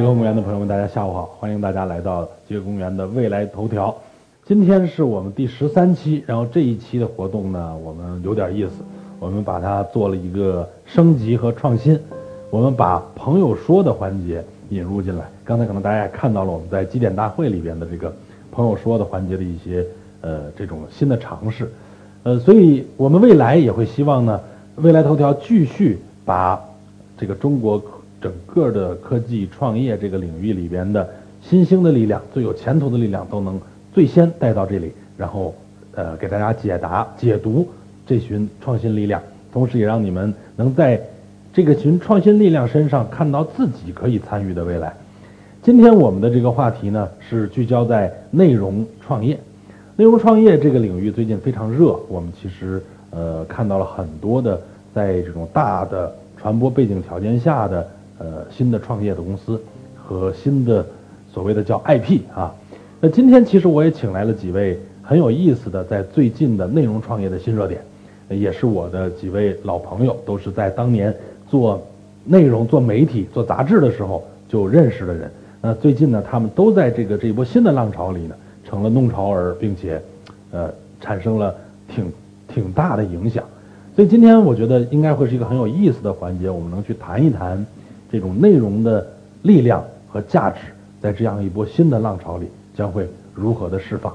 极客公园的朋友们，大家下午好！欢迎大家来到极客公园的未来头条。今天是我们第十三期，然后这一期的活动呢，我们有点意思，我们把它做了一个升级和创新。我们把朋友说的环节引入进来。刚才可能大家也看到了我们在极点大会里边的这个朋友说的环节的一些呃这种新的尝试。呃，所以我们未来也会希望呢，未来头条继续把这个中国整个的科技创业这个领域里边的新兴的力量、最有前途的力量都能最先带到这里，然后呃给大家解答、解读这群创新力量，同时也让你们能在这个群创新力量身上看到自己可以参与的未来。今天我们的这个话题呢是聚焦在内容创业。内容创业这个领域最近非常热，我们其实呃看到了很多的在这种大的传播背景条件下的呃新的创业的公司和新的所谓的叫 IP 啊。那今天其实我也请来了几位很有意思的在最近的内容创业的新热点，也是我的几位老朋友，都是在当年做内容、做媒体、做杂志的时候就认识的人。那最近呢，他们都在这个这一波新的浪潮里呢。成了弄潮儿，并且，呃，产生了挺挺大的影响。所以今天我觉得应该会是一个很有意思的环节，我们能去谈一谈这种内容的力量和价值，在这样一波新的浪潮里将会如何的释放。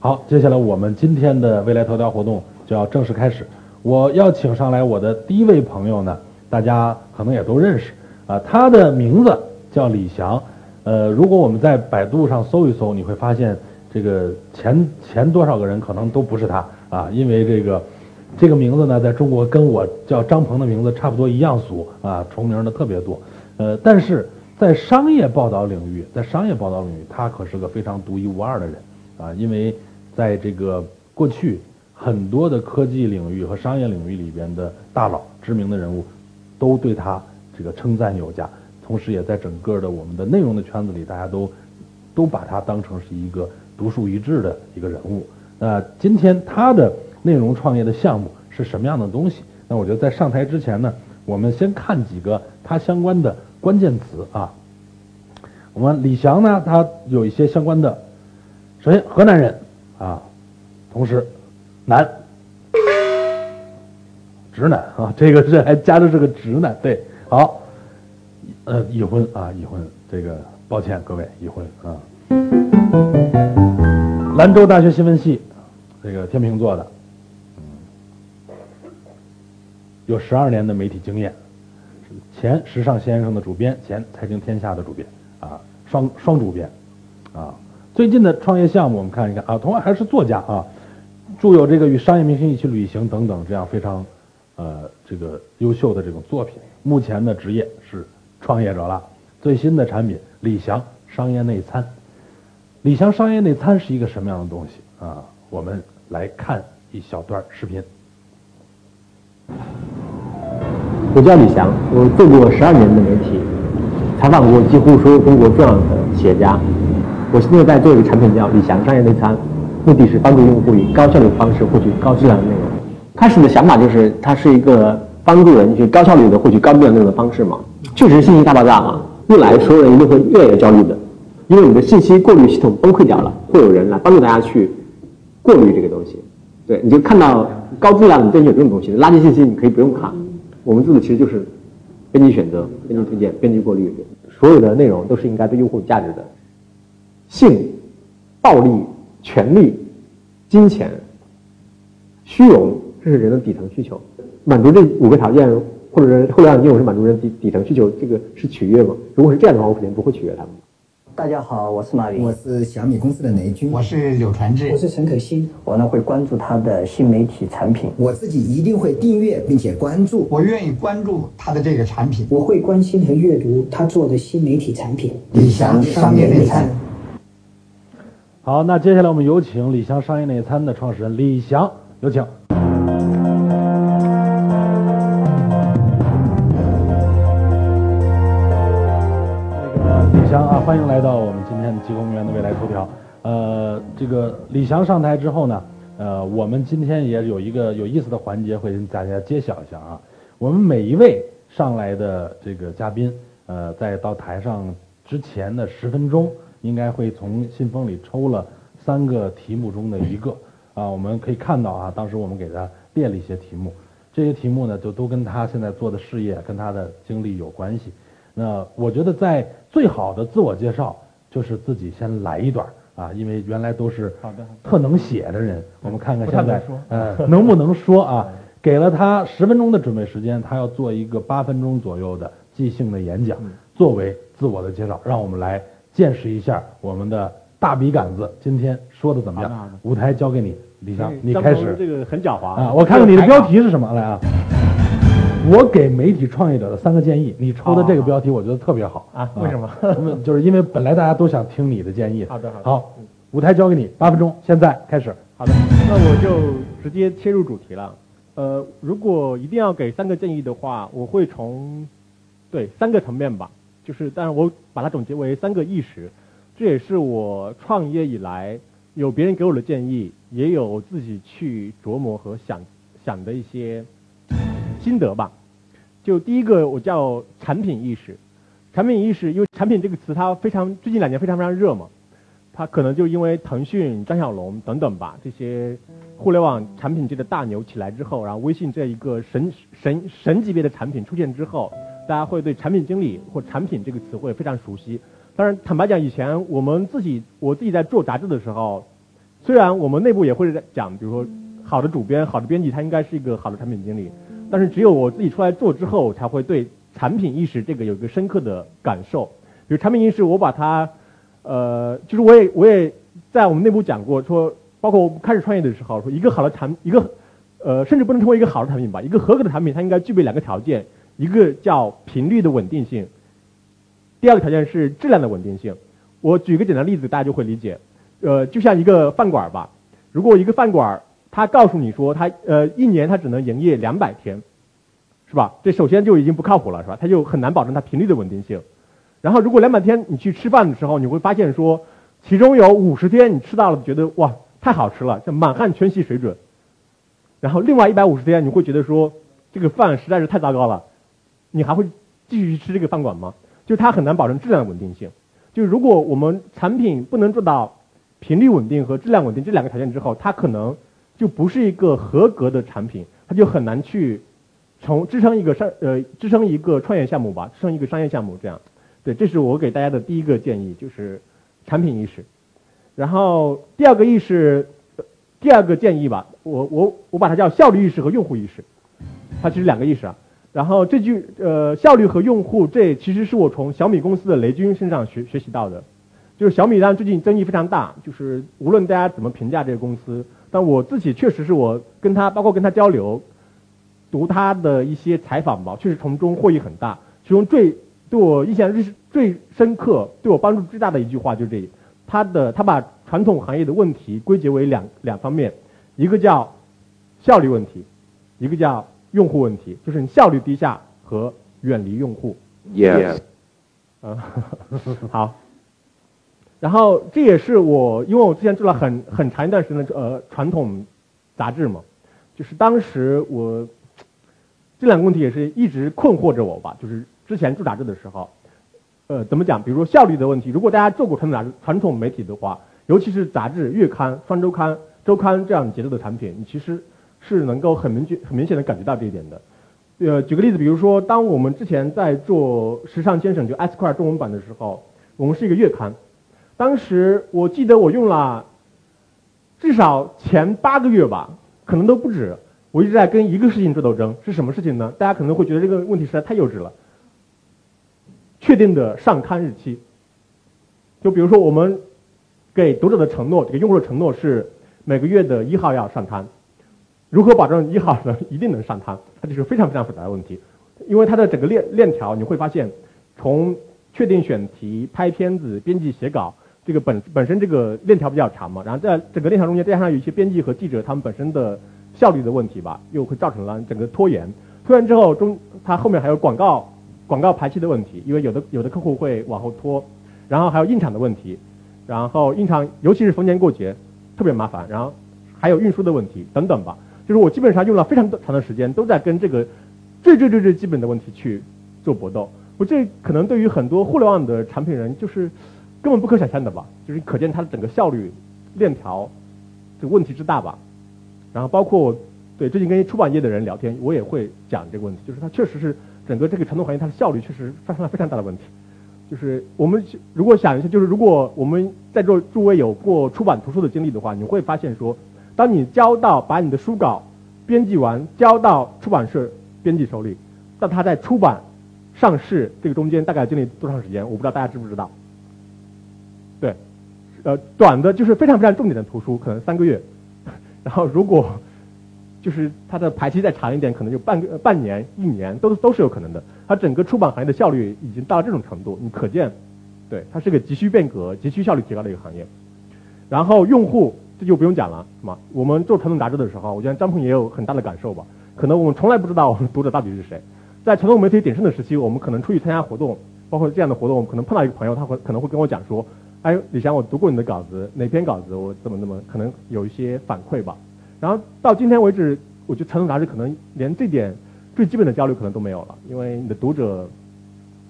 好，接下来我们今天的未来头条活动就要正式开始。我要请上来我的第一位朋友呢，大家可能也都认识啊，他的名字叫李翔。呃，如果我们在百度上搜一搜，你会发现这个前前多少个人可能都不是他啊，因为这个这个名字呢，在中国跟我叫张鹏的名字差不多一样俗啊，重名的特别多。呃，但是在商业报道领域，在商业报道领域，他可是个非常独一无二的人啊，因为在这个过去很多的科技领域和商业领域里边的大佬、知名的人物，都对他这个称赞有加。同时，也在整个的我们的内容的圈子里，大家都都把他当成是一个独树一帜的一个人物。那今天他的内容创业的项目是什么样的东西？那我觉得在上台之前呢，我们先看几个他相关的关键词啊。我们李翔呢，他有一些相关的，首先河南人啊，同时男，直男啊，这个是还加的是个直男，对，好。呃，已婚啊，已婚，这个抱歉各位，已婚啊。兰州大学新闻系，这个天秤座的，有十二年的媒体经验，前时尚先生的主编，前财经天下的主编，啊，双双主编，啊，最近的创业项目我们看一看啊，同样还是作家啊，著有这个与商业明星一起旅行等等这样非常，呃，这个优秀的这种作品。目前的职业是。创业者了，最新的产品李翔商业内参。李翔商业内参是一个什么样的东西啊？我们来看一小段视频。我叫李翔，我做过十二年的媒体，采访过几乎所有中国重要的企业家。我现在在做一个产品叫李翔商业内参，目的是帮助用户以高效率的方式获取高质量的内容。开始的想法就是它是一个帮助人去高效率的获取高质量内容的方式嘛。确实信息大爆炸嘛，未来所有人一定会越来越焦虑的，因为你的信息过滤系统崩溃掉了，会有人来帮助大家去过滤这个东西。对，你就看到高质量的编辑这种东西，垃圾信息你可以不用看。我们做的其实就是编辑选择、编辑推荐、编辑过滤，所有的内容都是应该对用户有价值的。性、暴力、权力、金钱、虚荣，这是人的底层需求，满足这五个条件。或者是互联网应用是满足人底底层需求，这个是取悦吗？如果是这样的话，我肯定不会取悦他们。大家好，我是马云，我是小米公司的雷军，我是柳传志，我是陈可辛。我呢会关注他的新媒体产品，我自己一定会订阅并且关注，我愿意关注他的这个产品，我会关心和阅读他做的新媒体产品。李翔商业内参。好，那接下来我们有请李翔商业内参的创始人李翔，有请。欢迎来到我们今天的极公园的未来头条。呃，这个李翔上台之后呢，呃，我们今天也有一个有意思的环节会跟大家揭晓一下啊。我们每一位上来的这个嘉宾，呃，在到台上之前的十分钟，应该会从信封里抽了三个题目中的一个啊，我们可以看到啊，当时我们给他列了一些题目，这些题目呢，就都跟他现在做的事业、跟他的经历有关系。那我觉得在最好的自我介绍就是自己先来一段啊，因为原来都是好的特能写的人，我们看看现在呃能不能说啊？给了他十分钟的准备时间，他要做一个八分钟左右的即兴的演讲，作为自我的介绍，让我们来见识一下我们的大笔杆子今天说的怎么样？舞台交给你，李翔，你开始鹏这个很狡猾啊！我看看你的标题是什么来啊？我给媒体创业者的三个建议，你出的这个标题我觉得特别好啊为什么就是因为本来大家都想听你的建议。好的好的好，舞台交给你，八分钟，现在开始。好的，那我就直接切入主题了。呃，如果一定要给三个建议的话，我会从对三个层面吧，就是但是我把它总结为三个意识，这也是我创业以来有别人给我的建议，也有我自己去琢磨和想想的一些心得吧。就第一个，我叫产品意识。产品意识，因为产品这个词它非常最近两年非常非常热嘛，它可能就因为腾讯、张小龙等等吧，这些互联网产品界的大牛起来之后，然后微信这一个神神神级别的产品出现之后，大家会对产品经理或产品这个词汇非常熟悉。当然，坦白讲，以前我们自己我自己在做杂志的时候，虽然我们内部也会讲，比如说好的主编、好的编辑，他应该是一个好的产品经理，但是只有我自己出来做之后，才会对产品意识这个有一个深刻的感受。比如产品意识，我把它，呃，就是我也我也在我们内部讲过，说包括我开始创业的时候，说一个好的产一个，呃，甚至不能称为一个好的产品吧，一个合格的产品，它应该具备两个条件，一个叫频率的稳定性，第二个条件是质量的稳定性。我举个简单例子，大家就会理解。呃，就像一个饭馆吧，如果一个饭馆他告诉你说他呃一年他只能营业两百天，是吧？这首先就已经不靠谱了，是吧？他就很难保证它频率的稳定性。然后如果两百天你去吃饭的时候，你会发现说，其中有五十天你吃到了觉得哇太好吃了，像满汉全席水准。然后另外一百五十天你会觉得说这个饭实在是太糟糕了，你还会继续去吃这个饭馆吗？就他很难保证质量的稳定性。就如果我们产品不能做到频率稳定和质量稳定这两个条件之后，它可能就不是一个合格的产品，它就很难去从支撑一个商呃支撑一个创业项目吧，支撑一个商业项目这样。对，这是我给大家的第一个建议，就是产品意识。然后第二个意识，第二个建议吧，我我我把它叫效率意识和用户意识，它其实两个意识啊。然后这句呃效率和用户，这其实是我从小米公司的雷军身上学学习到的。就是小米当然最近争议非常大，就是无论大家怎么评价这个公司，但我自己确实是我跟他包括跟他交流，读他的一些采访吧，确实从中获益很大。其中最对我印象最最深刻、对我帮助最大的一句话就是这里，他的他把传统行业的问题归结为两两方面，一个叫效率问题，一个叫用户问题，就是你效率低下和远离用户。Yes. 嗯，好。然后这也是我，因为我之前做了很很长一段时间的呃传统杂志嘛，就是当时我这两个问题也是一直困惑着我吧，就是之前做杂志的时候，呃，怎么讲？比如说效率的问题，如果大家做过传统杂志、传统媒体的话，尤其是杂志、月刊、双周刊、周刊这样节奏的产品，你其实是能够很明确、很明显的感觉到这一点的。呃，举个例子，比如说，当我们之前在做《时尚先生》就 Esquire 中文版的时候，我们是一个月刊，当时我记得我用了至少前八个月吧，可能都不止，我一直在跟一个事情做斗争，是什么事情呢？大家可能会觉得这个问题实在太幼稚了。确定的上刊日期，就比如说我们给读者的承诺，给用户的承诺是每个月的一号要上刊，如何保证一号呢一定能上刊？它这是非常非常复杂的问题，因为它的整个链链条你会发现，从确定选题、拍片子、编辑写稿，这个本本身这个链条比较长嘛，然后在整个链条中间再加上有一些编辑和记者他们本身的效率的问题吧，又会造成了整个拖延。拖延之后中，它后面还有广告广告排期的问题，因为有的有的客户会往后拖，然后还有印厂的问题，然后印厂尤其是逢年过节特别麻烦，然后还有运输的问题等等吧。就是我基本上用了非常长的时间，都在跟这个最最最最基本的问题去做搏斗。我这可能对于很多互联网的产品人就是根本不可想象的吧，就是可见它的整个效率链条这个问题之大吧。然后包括对最近跟出版业的人聊天，我也会讲这个问题，就是它确实是整个这个传统行业它的效率确实发生了非常大的问题。就是我们如果想一下，就是如果我们在座诸位有过出版图书的经历的话，你会发现说，当你交到把你的书稿编辑完，交到出版社编辑手里，到它在出版、上市这个中间大概经历多长时间？我不知道大家知不知道。对，呃，短的就是非常非常重点的图书，可能三个月。然后如果就是它的排期再长一点，可能就半个半年、一年都都是有可能的。它整个出版行业的效率已经到这种程度，你可见，对，它是个急需变革、急需效率提高的一个行业。然后用户这就不用讲了，是吗？我们做传统杂志的时候，我觉得张鹏也有很大的感受吧。可能我们从来不知道我们读者到底是谁。在传统媒体鼎盛的时期，我们可能出去参加活动，包括这样的活动，我们可能碰到一个朋友，他会可能会跟我讲说：“哎，李翔，我读过你的稿子，哪篇稿子我怎么怎么，可能有一些反馈吧。”然后到今天为止，我觉得传统杂志可能连这点最基本的交流可能都没有了，因为你的读者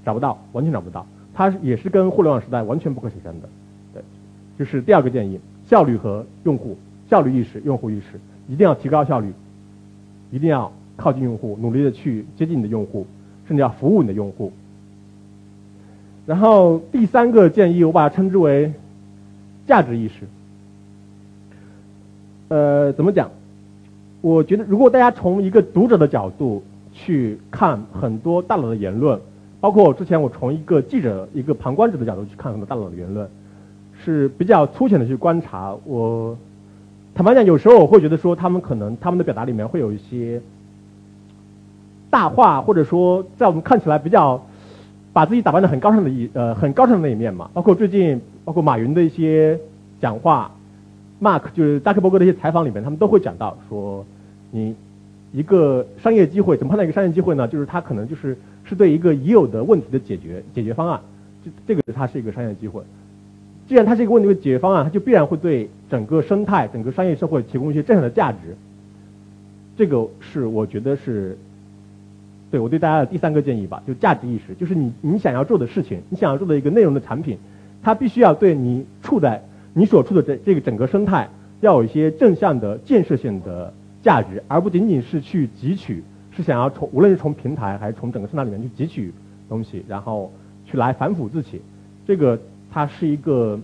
找不到，完全找不到，它也是跟互联网时代完全不可想象的。对，就是第二个建议，效率和用户效率意识、用户意识，一定要提高效率，一定要靠近用户，努力的去接近你的用户，甚至要服务你的用户。然后第三个建议，我把它称之为价值意识。呃，怎么讲？我觉得，如果大家从一个读者的角度去看很多大佬的言论，包括之前我从一个记者、一个旁观者的角度去看很多大佬的言论，是比较粗浅的去观察。我坦白讲，有时候我会觉得说，他们可能他们的表达里面会有一些大话，或者说在我们看起来比较把自己打扮的很高尚的一呃很高尚的那一面嘛。包括最近，包括马云的一些讲话。Mark 就是扎克伯格的一些采访里面，他们都会讲到说，你一个商业机会怎么判断一个商业机会呢？就是它可能就是是对一个已有的问题的解决解决方案，这这个它是一个商业机会。既然它是一个问题的解决方案，它就必然会对整个生态、整个商业社会提供一些正向的价值。这个是我觉得是对我对大家的第三个建议吧，就价值意识，就是你你想要做的事情，你想要做的一个内容的产品，它必须要对你处在。你所处的这这个整个生态要有一些正向的建设性的价值，而不仅仅是去汲取，是想要从无论是从平台还是从整个生态里面去汲取东西，然后去来反哺自己，这个它是一个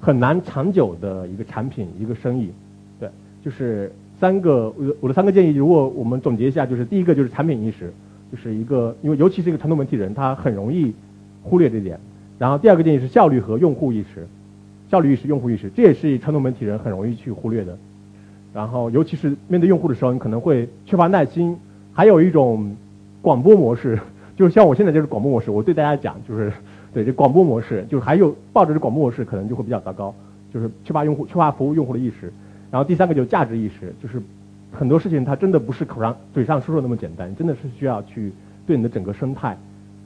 很难长久的一个产品一个生意，对，就是三个我我的三个建议，如果我们总结一下，就是第一个就是产品意识，就是一个因为尤其是一个传统媒体人，他很容易忽略这点，然后第二个建议是效率和用户意识。效率意识、用户意识，这也是传统媒体人很容易去忽略的。然后，尤其是面对用户的时候，你可能会缺乏耐心。还有一种广播模式，就是像我现在就是广播模式。我对大家讲，就是对这广播模式，就是还有抱着这广播模式，可能就会比较糟糕，就是缺乏用户、缺乏服务用户的意识。然后第三个就是价值意识，就是很多事情它真的不是口上、嘴上说说那么简单，真的是需要去对你的整个生态、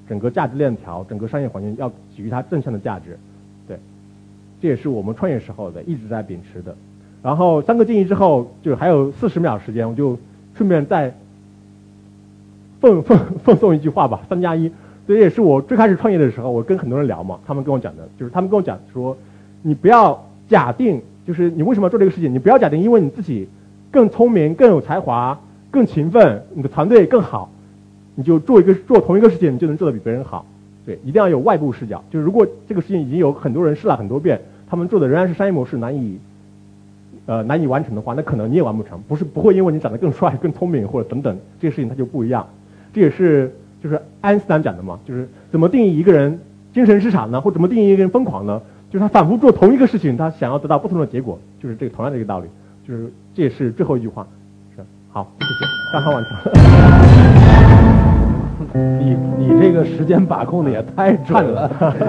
整个价值链条、整个商业环境要给予它正向的价值。对这也是我们创业时候的一直在秉持的。然后三个建议之后，就还有四十秒时间，我就顺便再奉奉奉送一句话吧。三加一，这也是我最开始创业的时候，我跟很多人聊嘛，他们跟我讲的，就是他们跟我讲说，你不要假定，就是你为什么要做这个事情，你不要假定，因为你自己更聪明、更有才华、更勤奋，你的团队更好，你就做一个做同一个事情，你就能做得比别人好。对，一定要有外部视角，就是如果这个事情已经有很多人试了很多遍。他们做的仍然是商业模式难以，呃难以完成的话，那可能你也完不成。不是不会因为你长得更帅、更聪明或者等等这些事情它就不一样。这也是就是爱因斯坦讲的嘛，就是怎么定义一个人精神失常呢，或怎么定义一个人疯狂呢？就是他反复做同一个事情，他想要得到不同的结果，就是这个同样的一个道理。就是这也是最后一句话，是好，谢谢，刚好完成。你你这个时间把控的也太准了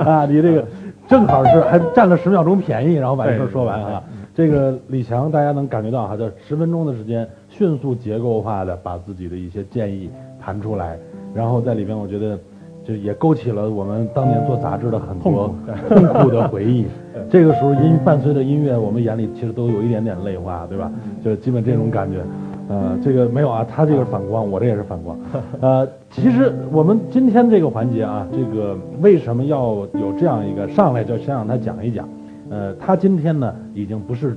啊！你这个。正好是还占了十秒钟便宜，然后把这事说完啊。这个李强，大家能感觉到哈，就十分钟的时间，迅速结构化的把自己的一些建议谈出来，然后在里边，我觉得就也勾起了我们当年做杂志的很多痛苦 的回忆。这个时候音伴随着音乐，我们眼里其实都有一点点泪花，对吧？就基本这种感觉。呃，这个没有啊，他这个是反光，我这也是反光。呃，其实我们今天这个环节啊，这个为什么要有这样一个上来就先让他讲一讲？呃，他今天呢已经不是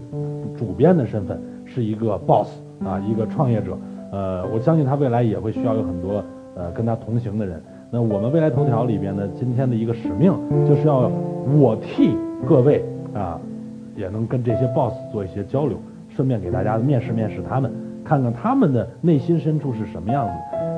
主编的身份，是一个 boss 啊，一个创业者。呃，我相信他未来也会需要有很多呃跟他同行的人。那我们未来头条里边呢，今天的一个使命就是要我替各位啊，也能跟这些 boss 做一些交流，顺便给大家面试面试他们，看看他们的内心深处是什么样子。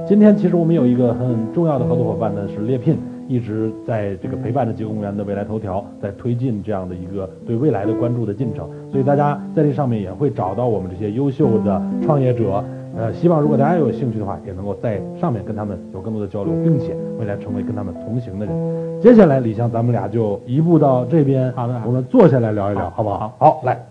今天其实我们有一个很重要的合作伙伴呢，是猎聘，一直在这个陪伴着极公园的未来头条，在推进这样的一个对未来的关注的进程。所以大家在这上面也会找到我们这些优秀的创业者。呃，希望如果大家有兴趣的话，也能够在上面跟他们有更多的交流，并且未来成为跟他们同行的人。接下来，李湘，咱们俩就移步到这边，好的我们坐下来聊一聊，好不好？好好，来。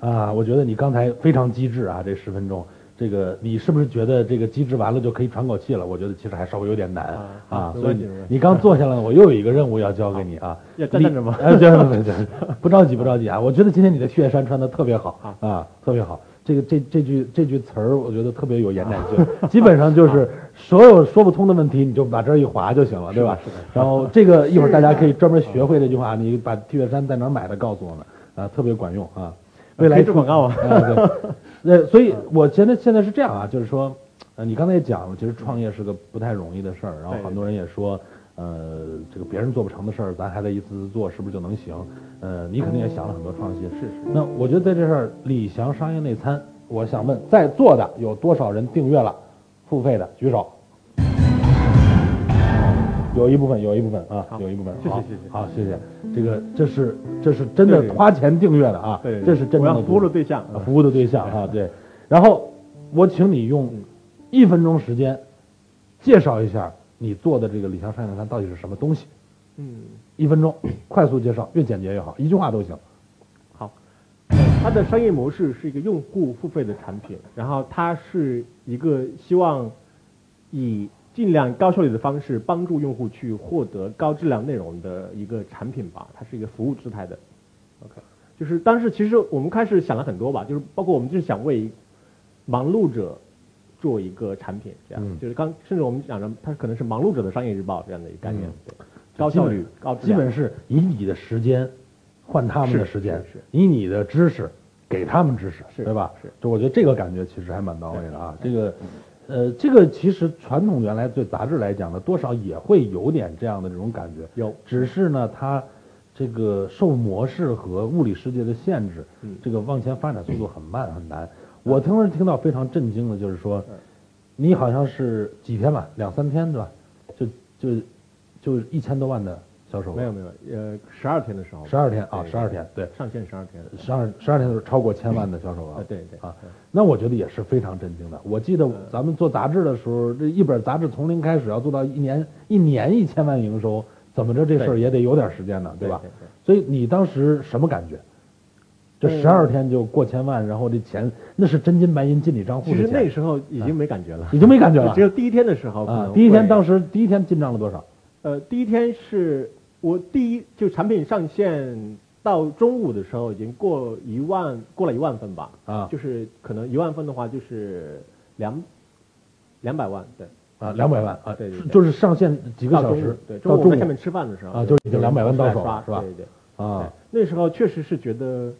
啊，我觉得你刚才非常机智啊，这十分钟，这个你是不是觉得这个机智完了就可以喘口气了？我觉得其实还稍微有点难啊啊，所以你刚坐下来，我又有一个任务要交给你啊。要站站着吗哎，对对对对，不着急不着急啊！我觉得今天你的血衫穿的特别好啊，特别好。这个这这句这句词儿，我觉得特别有延展性，基本上就是所有说不通的问题，你就把这儿一划就行了，对吧？是的然后这个一会儿大家可以专门学会这句话，你把 T 恤衫在哪儿买的告诉我们啊，特别管用啊。未来做广告啊。那所以我现在现在是这样啊，就是说，呃，你刚才也讲了，其实创业是个不太容易的事儿，然后很多人也说，呃，这个别人做不成的事儿，咱还得一次次做，是不是就能行？呃，你肯定也想了很多创新。是是那我觉得在这事儿，李翔商业内参，我想问，在座的有多少人订阅了？付费的举手。有一部分，有一部分啊，有一部分。好谢谢谢谢好，谢谢。这个这是这是真的花钱订阅的啊，对对这是真正的服务的对象啊服务的对象啊，对。然后我请你用一分钟时间介绍一下你做的这个李翔商业内参到底是什么东西。嗯，一分钟，快速介绍，越简洁越好，一句话都行。好，它的商业模式是一个用户付费的产品，然后它是一个希望以尽量高效率的方式帮助用户去获得高质量内容的一个产品吧，它是一个服务姿态的。OK，就是当时其实我们开始想了很多吧，就是包括我们就是想为忙碌者做一个产品，这样、嗯。就是刚甚至我们讲着它可能是忙碌者的商业日报这样的一个概念，嗯。对，高效率、高基本是以你的时间换他们的时间，是是。以你的知识给他们知识，是对吧？是。就我觉得这个感觉其实还蛮到位的啊。这个，呃，这个其实传统原来对杂志来讲呢，多少也会有点这样的这种感觉，有。只是呢，它这个受模式和物理世界的限制，嗯。这个往前发展速度很慢很难。我当时听到非常震惊的就是说，嗯。你好像是几天吧，两三天对吧？就就就一千多万的销售额，没有没有，呃，十二天的时候，十二天啊，十二天，对，上线十二天，十二十二天的时候超过千万的销售额，啊对对啊，那我觉得也是非常震惊的。我记得咱们做杂志的时候，这一本杂志从零开始要做到一年一年一千万营收，怎么着这事儿也得有点时间呢，吧？对对对？所以你当时什么感觉？十二天就过千万，然后这钱那是真金白银进你账户其实，那时候已经没感觉了，已经没感觉了 只有第一天的时候啊！第一天当时第一天进账了多少？呃，第一天是我第一就产品上线到中午的时候已经过一万，过了一万份吧，啊就是可能一万份的话就是两两百万，对，啊，两百万啊，对就是上线几个小时，对，到中午在下面吃饭的时候啊就已经200万到手了是吧对对对。啊，对那时候确实是觉得，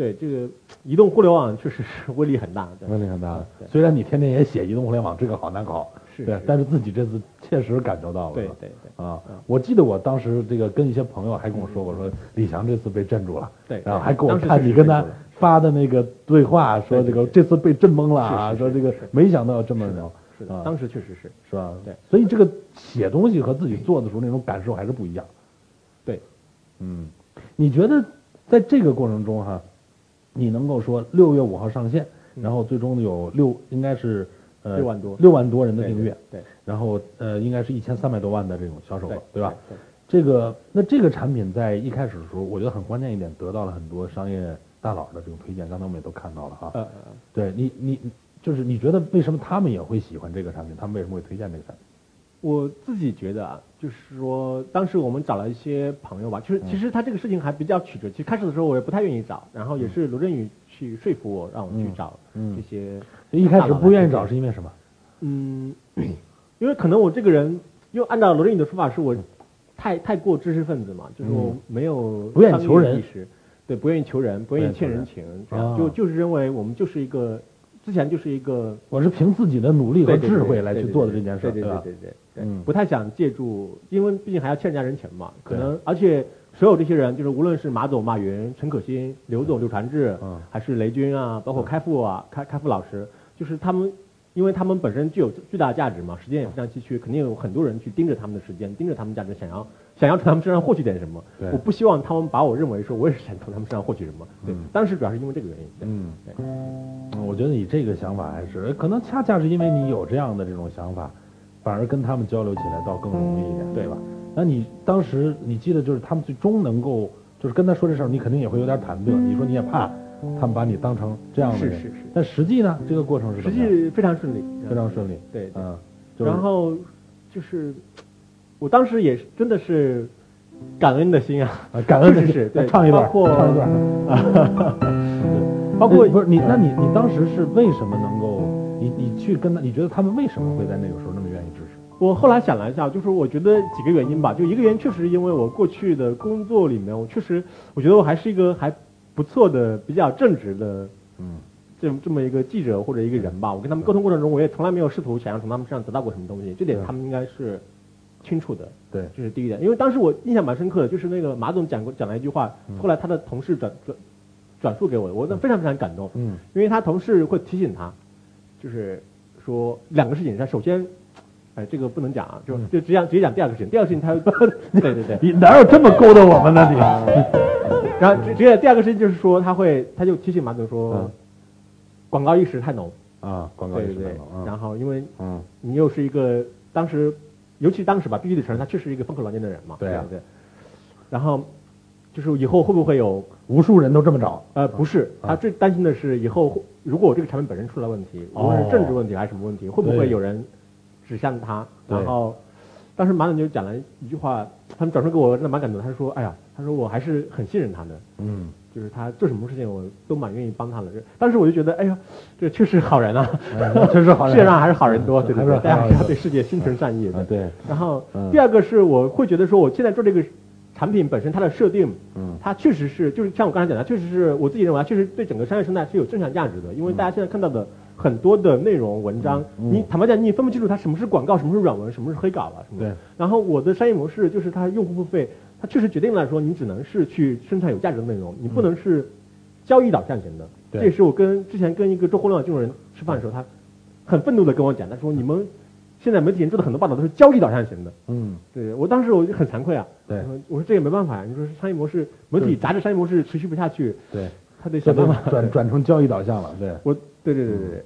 对这个移动互联网确实是威力很大，对威力很大虽然你天天也写移动互联网这个好难考，对是对，但是自己这次确实感受到了。对对对啊嗯，我记得我当时这个跟一些朋友还跟我说过，说李翔这次被镇住了，对然后还给我看你跟他发的那个对话，说这个这次被震懵了啊，说这个没想到这么是的牛，是的，啊当时确实是是吧？对，所以这个写东西和自己做的时候那种感受还是不一样。对，嗯，你觉得在这个过程中哈，你能够说六月五号上线，然后最终有六应该是呃嗯六万多六万多人的订阅，对然后呃应该是一千三百多万的这种销售额对，吧？这个那这个产品在一开始的时候，我觉得很关键一点，得到了很多商业大佬的这种推荐，刚才我们也都看到了哈。对你你就是你觉得为什么他们也会喜欢这个产品？他们为什么会推荐这个产品？我自己觉得啊，就是说，当时我们找了一些朋友吧，就是其实他这个事情还比较曲折。其实开始的时候我也不太愿意找，然后也是罗振宇去说服我，让我去找嗯这些。一开始不愿意找是因为什么？嗯，因为可能我这个人，因为按照罗振宇的说法，是我太太过知识分子嘛，就是我没有嗯不愿意求人对，不愿意求人，不愿意欠人情，这样啊就就是认为我们就是一个之前就是一个我是凭自己的努力和智慧来去做的这件事，吧？对对对对对不太想借助，因为毕竟还要欠人家人情嘛，可能而且所有这些人，就是无论是马总、马云、陈可辛、刘总、刘传志，嗯还是雷军啊，包括开复啊、开开复老师，就是他们。因为他们本身具有巨大的价值嘛，时间也非常稀缺，肯定有很多人去盯着他们的时间，盯着他们价值，想要想要从他们身上获取点什么。对。我不希望他们把我认为说我也是想从他们身上获取什么。对，嗯。当时主要是因为这个原因。对。嗯。我觉得你这个想法还是可能恰恰是因为你有这样的这种想法，反而跟他们交流起来倒更容易一点，对吧？那你当时你记得就是他们最终能够就是跟他说这事儿，你肯定也会有点忐忑，你说你也怕他们把你当成这样的人，是是是。但实际呢，这个过程是实际非常顺利，非常顺利，对，对。嗯，就是。然后就是我当时也是真的是感恩的心啊，啊感恩的心对，唱一段包括唱一段。包括呃不是你，那你你当时是为什么能够你你去跟他，你觉得他们为什么会在那个时候那么愿意支持？我后来想了一下，就是我觉得几个原因吧，就一个原因确实因为我过去的工作里面，我确实我觉得我还是一个还不错的、比较正直的，嗯，这这么一个记者或者一个人吧。我跟他们沟通过程中，我也从来没有试图想要从他们身上得到过什么东西，这点他们应该是清楚的。对，这是第一点，因为当时我印象蛮深刻的，就是那个马总讲过讲了一句话，嗯。后来他的同事转转转述给我的，我那非常非常感动。嗯。因为他同事会提醒他，就是说两个事情，他首先，哎，这个不能讲啊，就就直接讲直接讲第二个事情，第二个事情他 对对对，你哪有这么勾搭我们呢？你？然后直直接第二个事情就是说他会他就提醒马总说，嗯。广告意识太浓，啊，广告对对对。也是那种，嗯。然后因为嗯。你又是一个当时，尤其当时吧，必须得承认他确实是一个风口浪尖的人嘛，对啊。对对，然后就是以后会不会有无数人都这么找，呃，不是，啊。他最担心的是以后会如果我这个产品本身出了问题，无论是政治问题还是什么问题，会不会有人指向他？然后，当时马总就讲了一句话，他们转述给我，真的蛮感动的。他说：“哎呀，他说我还是很信任他的，嗯，就是他做什么事情我都蛮愿意帮他的。”当时我就觉得，哎呀，这确实好人啊，哎确实好人。世界上还是好人多，对对对，大家还是要对世界心存善意对，然后嗯。第二个是我会觉得说，我现在做这个产品本身它的设定，嗯。它确实是就是像我刚才讲的，确实是我自己认为它确实对整个商业生态是有正向价值的，因为大家现在看到的很多的内容文章，嗯你坦白讲你也分不清楚它什么是广告，什么是软文，什么是黑稿了，对。然后我的商业模式就是它用户付费，它确实决定了说你只能是去生产有价值的内容，你不能是交易导向型的。对这也是我跟之前跟一个做互联网金融人吃饭的时候，他很愤怒的跟我讲，他说你们现在媒体人做的很多报道都是交易导向型的。嗯对我当时我就很惭愧啊。对我说这也没办法呀，你说商业模式，媒体杂志商业模式持续不下去，对，他得想办法转转成交易导向了，对，我对对对对对，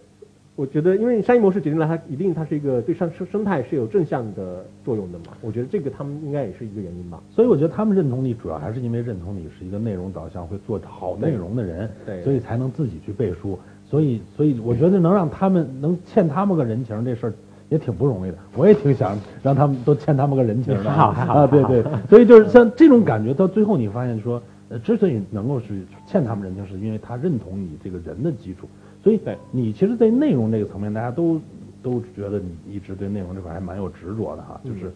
我觉得因为商业模式决定了它一定它是一个对生生生态是有正向的作用的嘛，我觉得这个他们应该也是一个原因吧。所以我觉得他们认同你，主要还是因为认同你是一个内容导向、会做好内容的人，对所以才能自己去背书。所以，所以我觉得能让他们能欠他们个人情，这事儿也挺不容易的。我也挺想让他们都欠他们个人情的。还好还好啊，对对。所以就是像这种感觉，到最后你发现说，呃，之所以能够是欠他们人情，是因为他认同你这个人的基础。所以对你其实，在内容这个层面，大家都都觉得你一直对内容这块还蛮有执着的哈，嗯就是。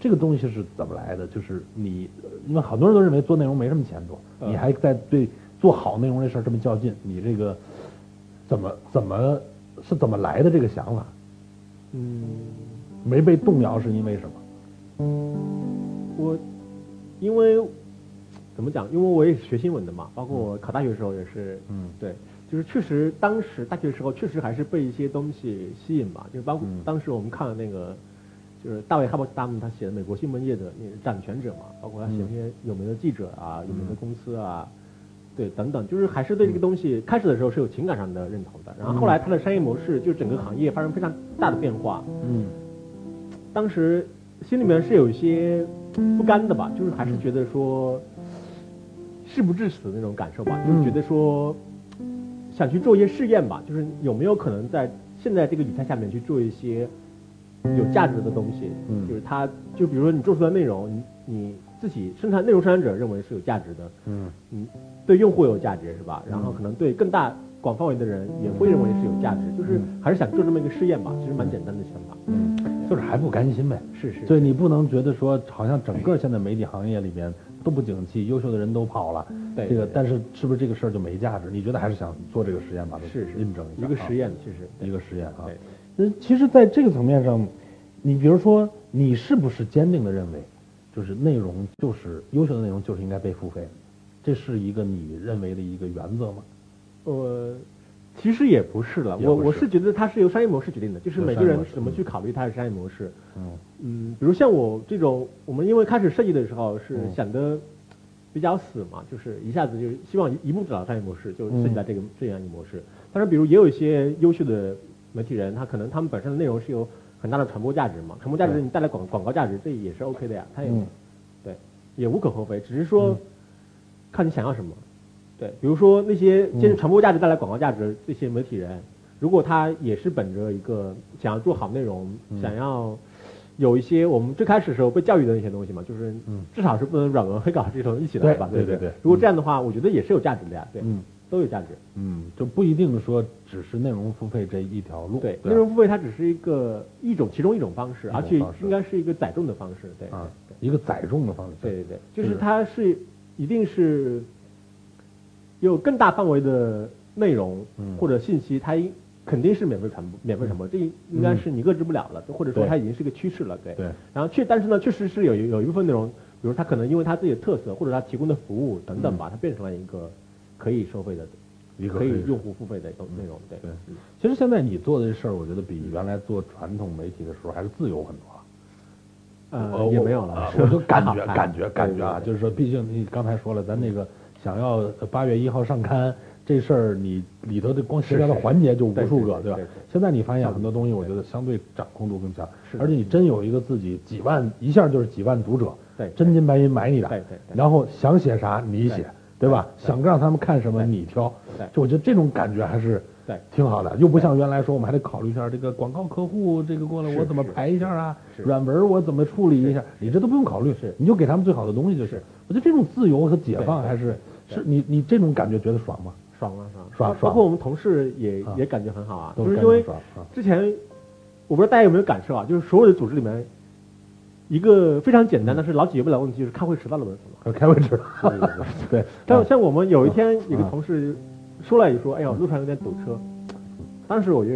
这个东西是怎么来的？就是你，呃因为好多人都认为做内容没什么前途，嗯你还在对做好内容这事儿这么较劲，你这个怎么怎么是怎么来的这个想法？嗯，没被动摇是因为什么？我因为怎么讲？因为我也是学新闻的嘛，包括我考大学的时候也是，嗯对，就是确实当时大学的时候确实还是被一些东西吸引吧，就是包括嗯。当时我们看了那个。就是大卫哈伯达姆他写的美国新闻业的那个掌权者嘛，包括他写那些有名的记者啊、有名的公司啊，对等等，就是还是对这个东西开始的时候是有情感上的认同的，然后后来他的商业模式就整个行业发生非常大的变化，嗯。当时心里面是有一些不甘的吧，就是还是觉得说事不至死的那种感受吧，就是觉得说想去做一些试验吧，就是有没有可能在现在这个语态下面去做一些有价值的东西，嗯。就是它就比如说你做出来内容，你你自己生产内容生产者认为是有价值的，嗯。嗯，对用户有价值是吧？然后可能对更大广范围的人也会认为是有价值，就是还是想做这么一个试验吧，其实蛮简单的想法。嗯，就是还不甘心呗。是是，所以你不能觉得说，好像整个现在媒体行业里边都不景气，优秀的人都跑了。对这个，但是是不是这个事儿就没价值？你觉得还是想做这个实验，把它是是印证一下啊一个实验，其实一个实验啊对。那其实，在这个层面上，你比如说，你是不是坚定的认为，就是内容就是优秀的内容就是应该被付费？这是一个你认为的一个原则吗？呃，其实也不是了，我我是觉得它是由商业模式决定的，就是每个人怎么去考虑它的商业模式。嗯。嗯，比如像我这种，我们因为开始设计的时候是嗯。想的比较死嘛，就是一下子就希望一一步找到商业模式，就设计在这个、这样一个模式。但是，比如也有一些优秀的媒体人，他可能他们本身的内容是有很大的传播价值嘛，传播价值对。你带来广广告价值，这也是 OK 的呀，他也、嗯。对，也无可厚非，只是说、嗯。看你想要什么。对，比如说那些嗯坚持传播价值带来广告价值的这些媒体人，如果他也是本着一个想要做好内容，嗯。想要有一些我们最开始的时候被教育的那些东西嘛，就是嗯。至少是不能软文黑稿这种一起来吧，不对？对对对。如果这样的话，我觉得也是有价值的呀，对，嗯。都有价值。嗯，就不一定说只是内容付费这一条路。对，吧？内容付费它只是一个一种其中一种方式，而且应该是一个载重的方式，对，啊，一个载重的方式。对对对，就是它是一定是有更大范围的内容嗯。或者信息，它应肯定是免费传播，免费传播，这应该是你遏制不了了，或者说它已经是个趋势了，对。对。然后确，但是呢，确实是有有一部分内容，比如它可能因为它自己的特色或者它提供的服务等等吧，它变成了一个可以收费的，可一个可以以用户付费的一种内容，对。其实现在你做的这事儿，我觉得比原来做传统媒体的时候还是自由很多了。呃，也没有了。我就感觉 感觉感觉啊，就是说，毕竟你刚才说了，咱那个想要八月一号上刊这事儿，你里头的光协调的环节就无数个，对对对对。对？现在你发现很多东西，我觉得相对掌控度更强是，而且你真有一个自己几万一下就是几万读者，对真金白银买你的，对对对。然后想写啥你写，对吧？想让他们看什么你挑对，就我觉得这种感觉还是对。挺好的，又不像原来说我们还得考虑一下这个广告客户这个过来我怎么排一下啊，软文我怎么处理一下，你这都不用考虑，你就给他们最好的东西就是。我觉得这种自由和解放还是对是你你这种感觉觉得爽吗？爽啊爽啊。爽爽包括我们同事也啊。也感觉很好啊，就是因为之前我不知道大家有没有感受啊，就是所有的组织里面，一个非常简单但是老解决不了问题，就是开会迟到的问题开会迟到，对，像像我们有一天有个啊。同事说了一说，哎呀，路上有点堵车。当时我就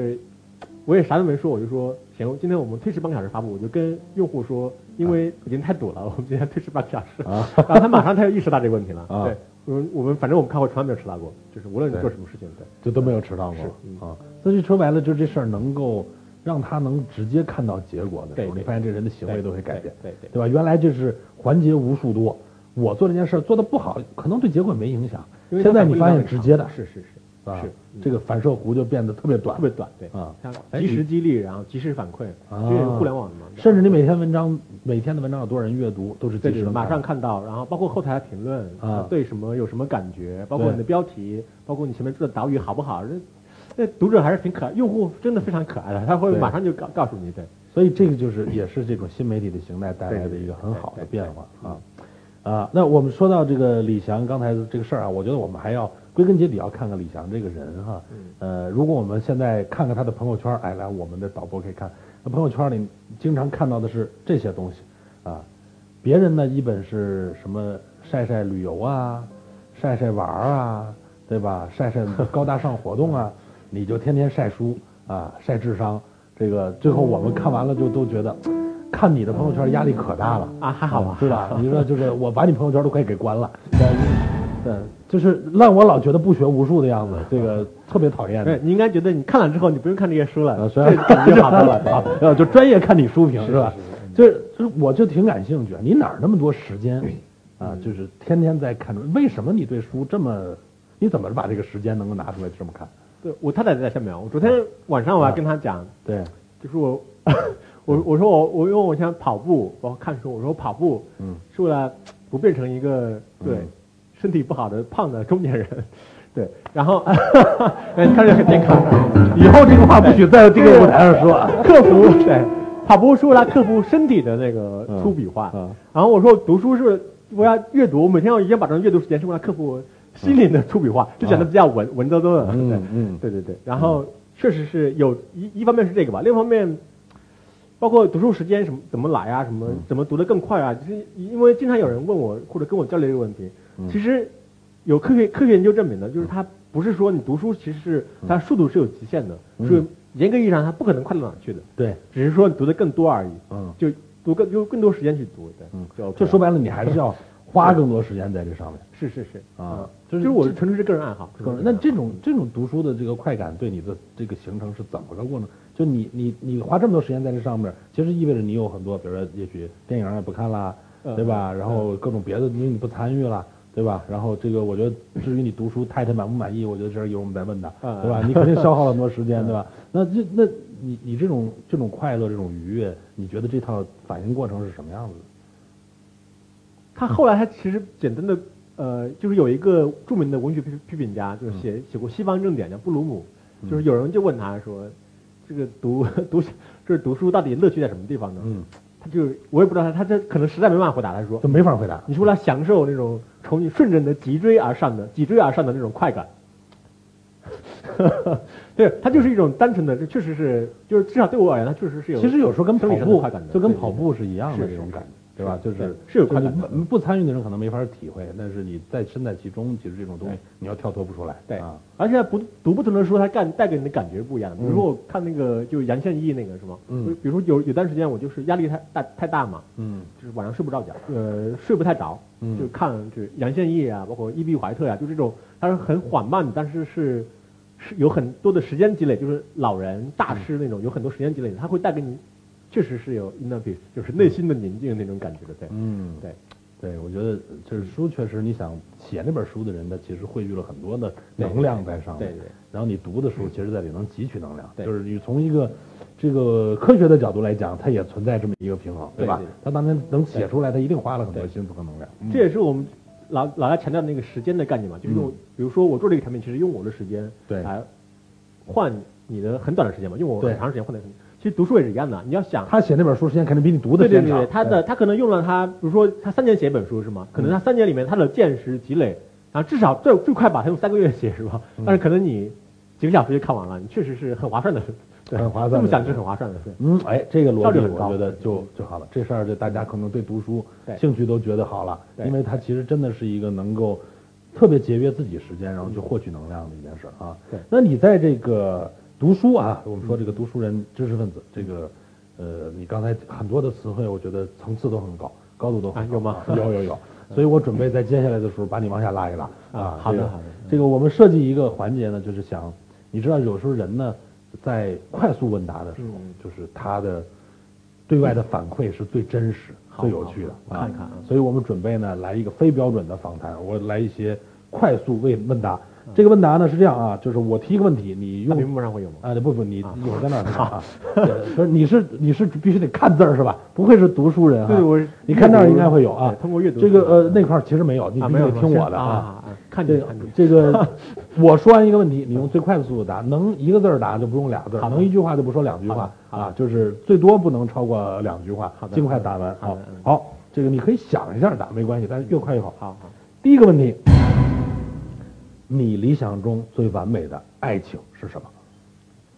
我也啥都没说，我就说行，今天我们推迟半个小时发布，我就跟用户说，因为已经太堵了，我们今天推迟半个小时。啊。然后他马上他就意识到这个问题了。啊。对，我们我们反正我们开会从来没有迟到过，就是无论你做什么事情，对。就都没有迟到过嗯啊。所以说白了，就这事儿能够让他能直接看到结果的时候，你发现这人的行为都会改变，对对对对吧？原来就是环节无数多，我做这件事儿做的不好，可能对结果没影响。现在你发现直接的，是是是是吧是这个反射弧就变得特别短，特别短，对。啊。及时激励，然后及时反馈，啊。因为互联网的嘛，甚至你每天文章每天的文章有多少人阅读，都是及时的马上看到，然后包括后台评论啊。对什么有什么感觉，包括你的标题，包括你前面做的导语好不好，这这读者还是挺可爱，用户真的非常可爱的，他会马上就告告诉你，对，所以这个就是也是这种新媒体的形态带来的一个很好的变化啊。啊。那我们说到这个李翔刚才这个事儿啊，我觉得我们还要归根结底要看看李翔这个人哈。呃，如果我们现在看看他的朋友圈，哎，来我们的导播可以看，那朋友圈里经常看到的是这些东西啊。别人呢，一本是什么晒晒旅游啊，晒晒玩儿啊，对吧？晒晒高大上活动啊，你就天天晒书啊，晒智商。这个最后我们看完了就都觉得，看你的朋友圈压力可大了啊还好吧是吧？你说就是我把你朋友圈都快给关了，对，就是让我老觉得不学无术的样子，这个特别讨厌的对。你应该觉得你看了之后，你不用看这些书了呃，，虽这然感觉好多了，啊，呃就专业看你书评是吧？就是就是，我就挺感兴趣，你哪儿那么多时间啊？就是天天在看，为什么你对书这么？你怎么把这个时间能够拿出来这么看？对我太太在下面，我昨天晚上我还跟她讲，对，就是我，我我说我我因为我想跑步，包括看书，我说跑步，嗯，是为了不变成一个对、嗯身体不好的胖的中年人，对，然后 哎看着很健康，以后这个话不许在这个舞台上说。克服对跑步是为了克服身体的那个粗鄙化，嗯然后我说读书是我要阅读，每天要一天保证阅读时间是为了克服心灵的粗鄙化，就显得比较文文绉绉的。嗯对嗯对对对，然后确实是有一一方面是这个吧，另一方面。包括读书时间什么怎么来啊，什么怎么读得更快啊？就是因为经常有人问我或者跟我交流这个问题，其实有科学科学研究证明的，就是它不是说你读书其实是它速度是有极限的，是严格意义上它不可能快到哪去的，对，只是说你读的更多而已，嗯，就读更用更多时间去读，对，嗯就说白了，你还是要花更多时间在这上面。是是是。啊。嗯。就就是是我纯粹是个人爱好，那这种这种读书的这个快感对你的这个形成是怎么个过程？就你你你花这么多时间在这上面，其实意味着你有很多，比如说也许电影也不看了，嗯。对吧？然后各种别的因为你不参与了。对吧？然后这个，我觉得至于你读书太太满不满意，我觉得这是一会儿我们再问他，嗯对吧？你肯定消耗了很多时间，对吧？那这那你你这种这种快乐，这种愉悦，你觉得这套反应过程是什么样子的？他后来他其实简单的呃，就是有一个著名的文学批批评家，就是写写过《西方正典》叫布鲁姆，就是有人就问他说，这个读 读就是读书到底乐趣在什么地方呢？嗯，他就我也不知道他他这可能实在没办法回答，他说就没法回答。你是为了享受那种从你顺着你的脊椎而上的脊椎而上的那种快感。对，它就是一种单纯的，这确实是，就是至少对我而言，它确实是有。其实有时候跟跑步就跟跑步是一样的是这种感觉，对吧？就是是有快感的你不不参与的人可能没法体会，但是你在身在其中，其实这种东西你要跳脱不出来。对啊，而且不读不同的书，它感带给你的感觉不一样。比如说我看那个就杨宪益那个什么，嗯比如说有有段时间我就是压力太大太大嘛，嗯就是晚上睡不着觉，呃，睡不太着，嗯就看就是杨宪益啊，包括伊壁怀特啊，就这种，它是很缓慢，但是是是有很多的时间积累，就是老人大师那种，有很多时间积累，他会带给你，确实是有 inner peace，就是内心的宁静那种感觉的，对，嗯，对，对，我觉得就是书确实，你想写那本书的人，他其实汇聚了很多的能量在上面。对对对然后你读的书，其实在里能汲取能量。对就是你从一个这个科学的角度来讲，它也存在这么一个平衡，吧对对对？他当年能写出来，他一定花了很多心思和能量。嗯这也是我们老老来强调的那个时间的概念嘛，就是用，比如说我做这个产品，其实用我的时间对来换你的很短的时间嘛，用我很长时间换的很。其实读书也是一样的，你要想，他写那本书时间肯定比你读的时间长。对对对，他的他可能用了他，比如说他三年写一本书是吗？可能他三年里面他的见识积累，然后至少最最快吧，他用三个月写是吧？但是可能你几个小时就看完了，你确实是很划算的，对，很划算的这么想是很划算的，对。嗯，哎，这个逻辑我觉得就就好了。这事儿就大家可能对读书兴趣都觉得好了，对因为它其实真的是一个能够特别节约自己时间，然后去获取能量的一件事儿啊。对那你在这个读书啊，我们说这个读书人、知识分子，这个呃，你刚才很多的词汇，我觉得层次都很高，高度都很有吗有有有。所以我准备在接下来的时候把你往下拉一拉啊好的好的这个我们设计一个环节呢，就是想，你知道有时候人呢，在快速问答的时候，嗯就是他的对外的反馈是最真实、最有趣的啊。所以我们准备呢来一个非标准的访谈，我来一些快速问问答。这个问答呢是这样啊，就是我提一个问题，你用屏幕上会有吗？啊，不不，你一会儿在那儿看啊。对说你是你是必须得看字儿是吧？不会是读书人啊？对我你看那儿应该会有啊。通过阅读这个呃那块儿其实没有，你啊，必须没有得听我的啊啊，看这个这个，我说完一个问题，你用最快的速度答，能一个字儿答就不用俩字儿，能一句话就不说两句话啊，就是最多不能超过两句话尽快答完啊好这个你可以想一下答没关系，但是越快越好。好好。第一个问题，你理想中最完美的爱情是什么？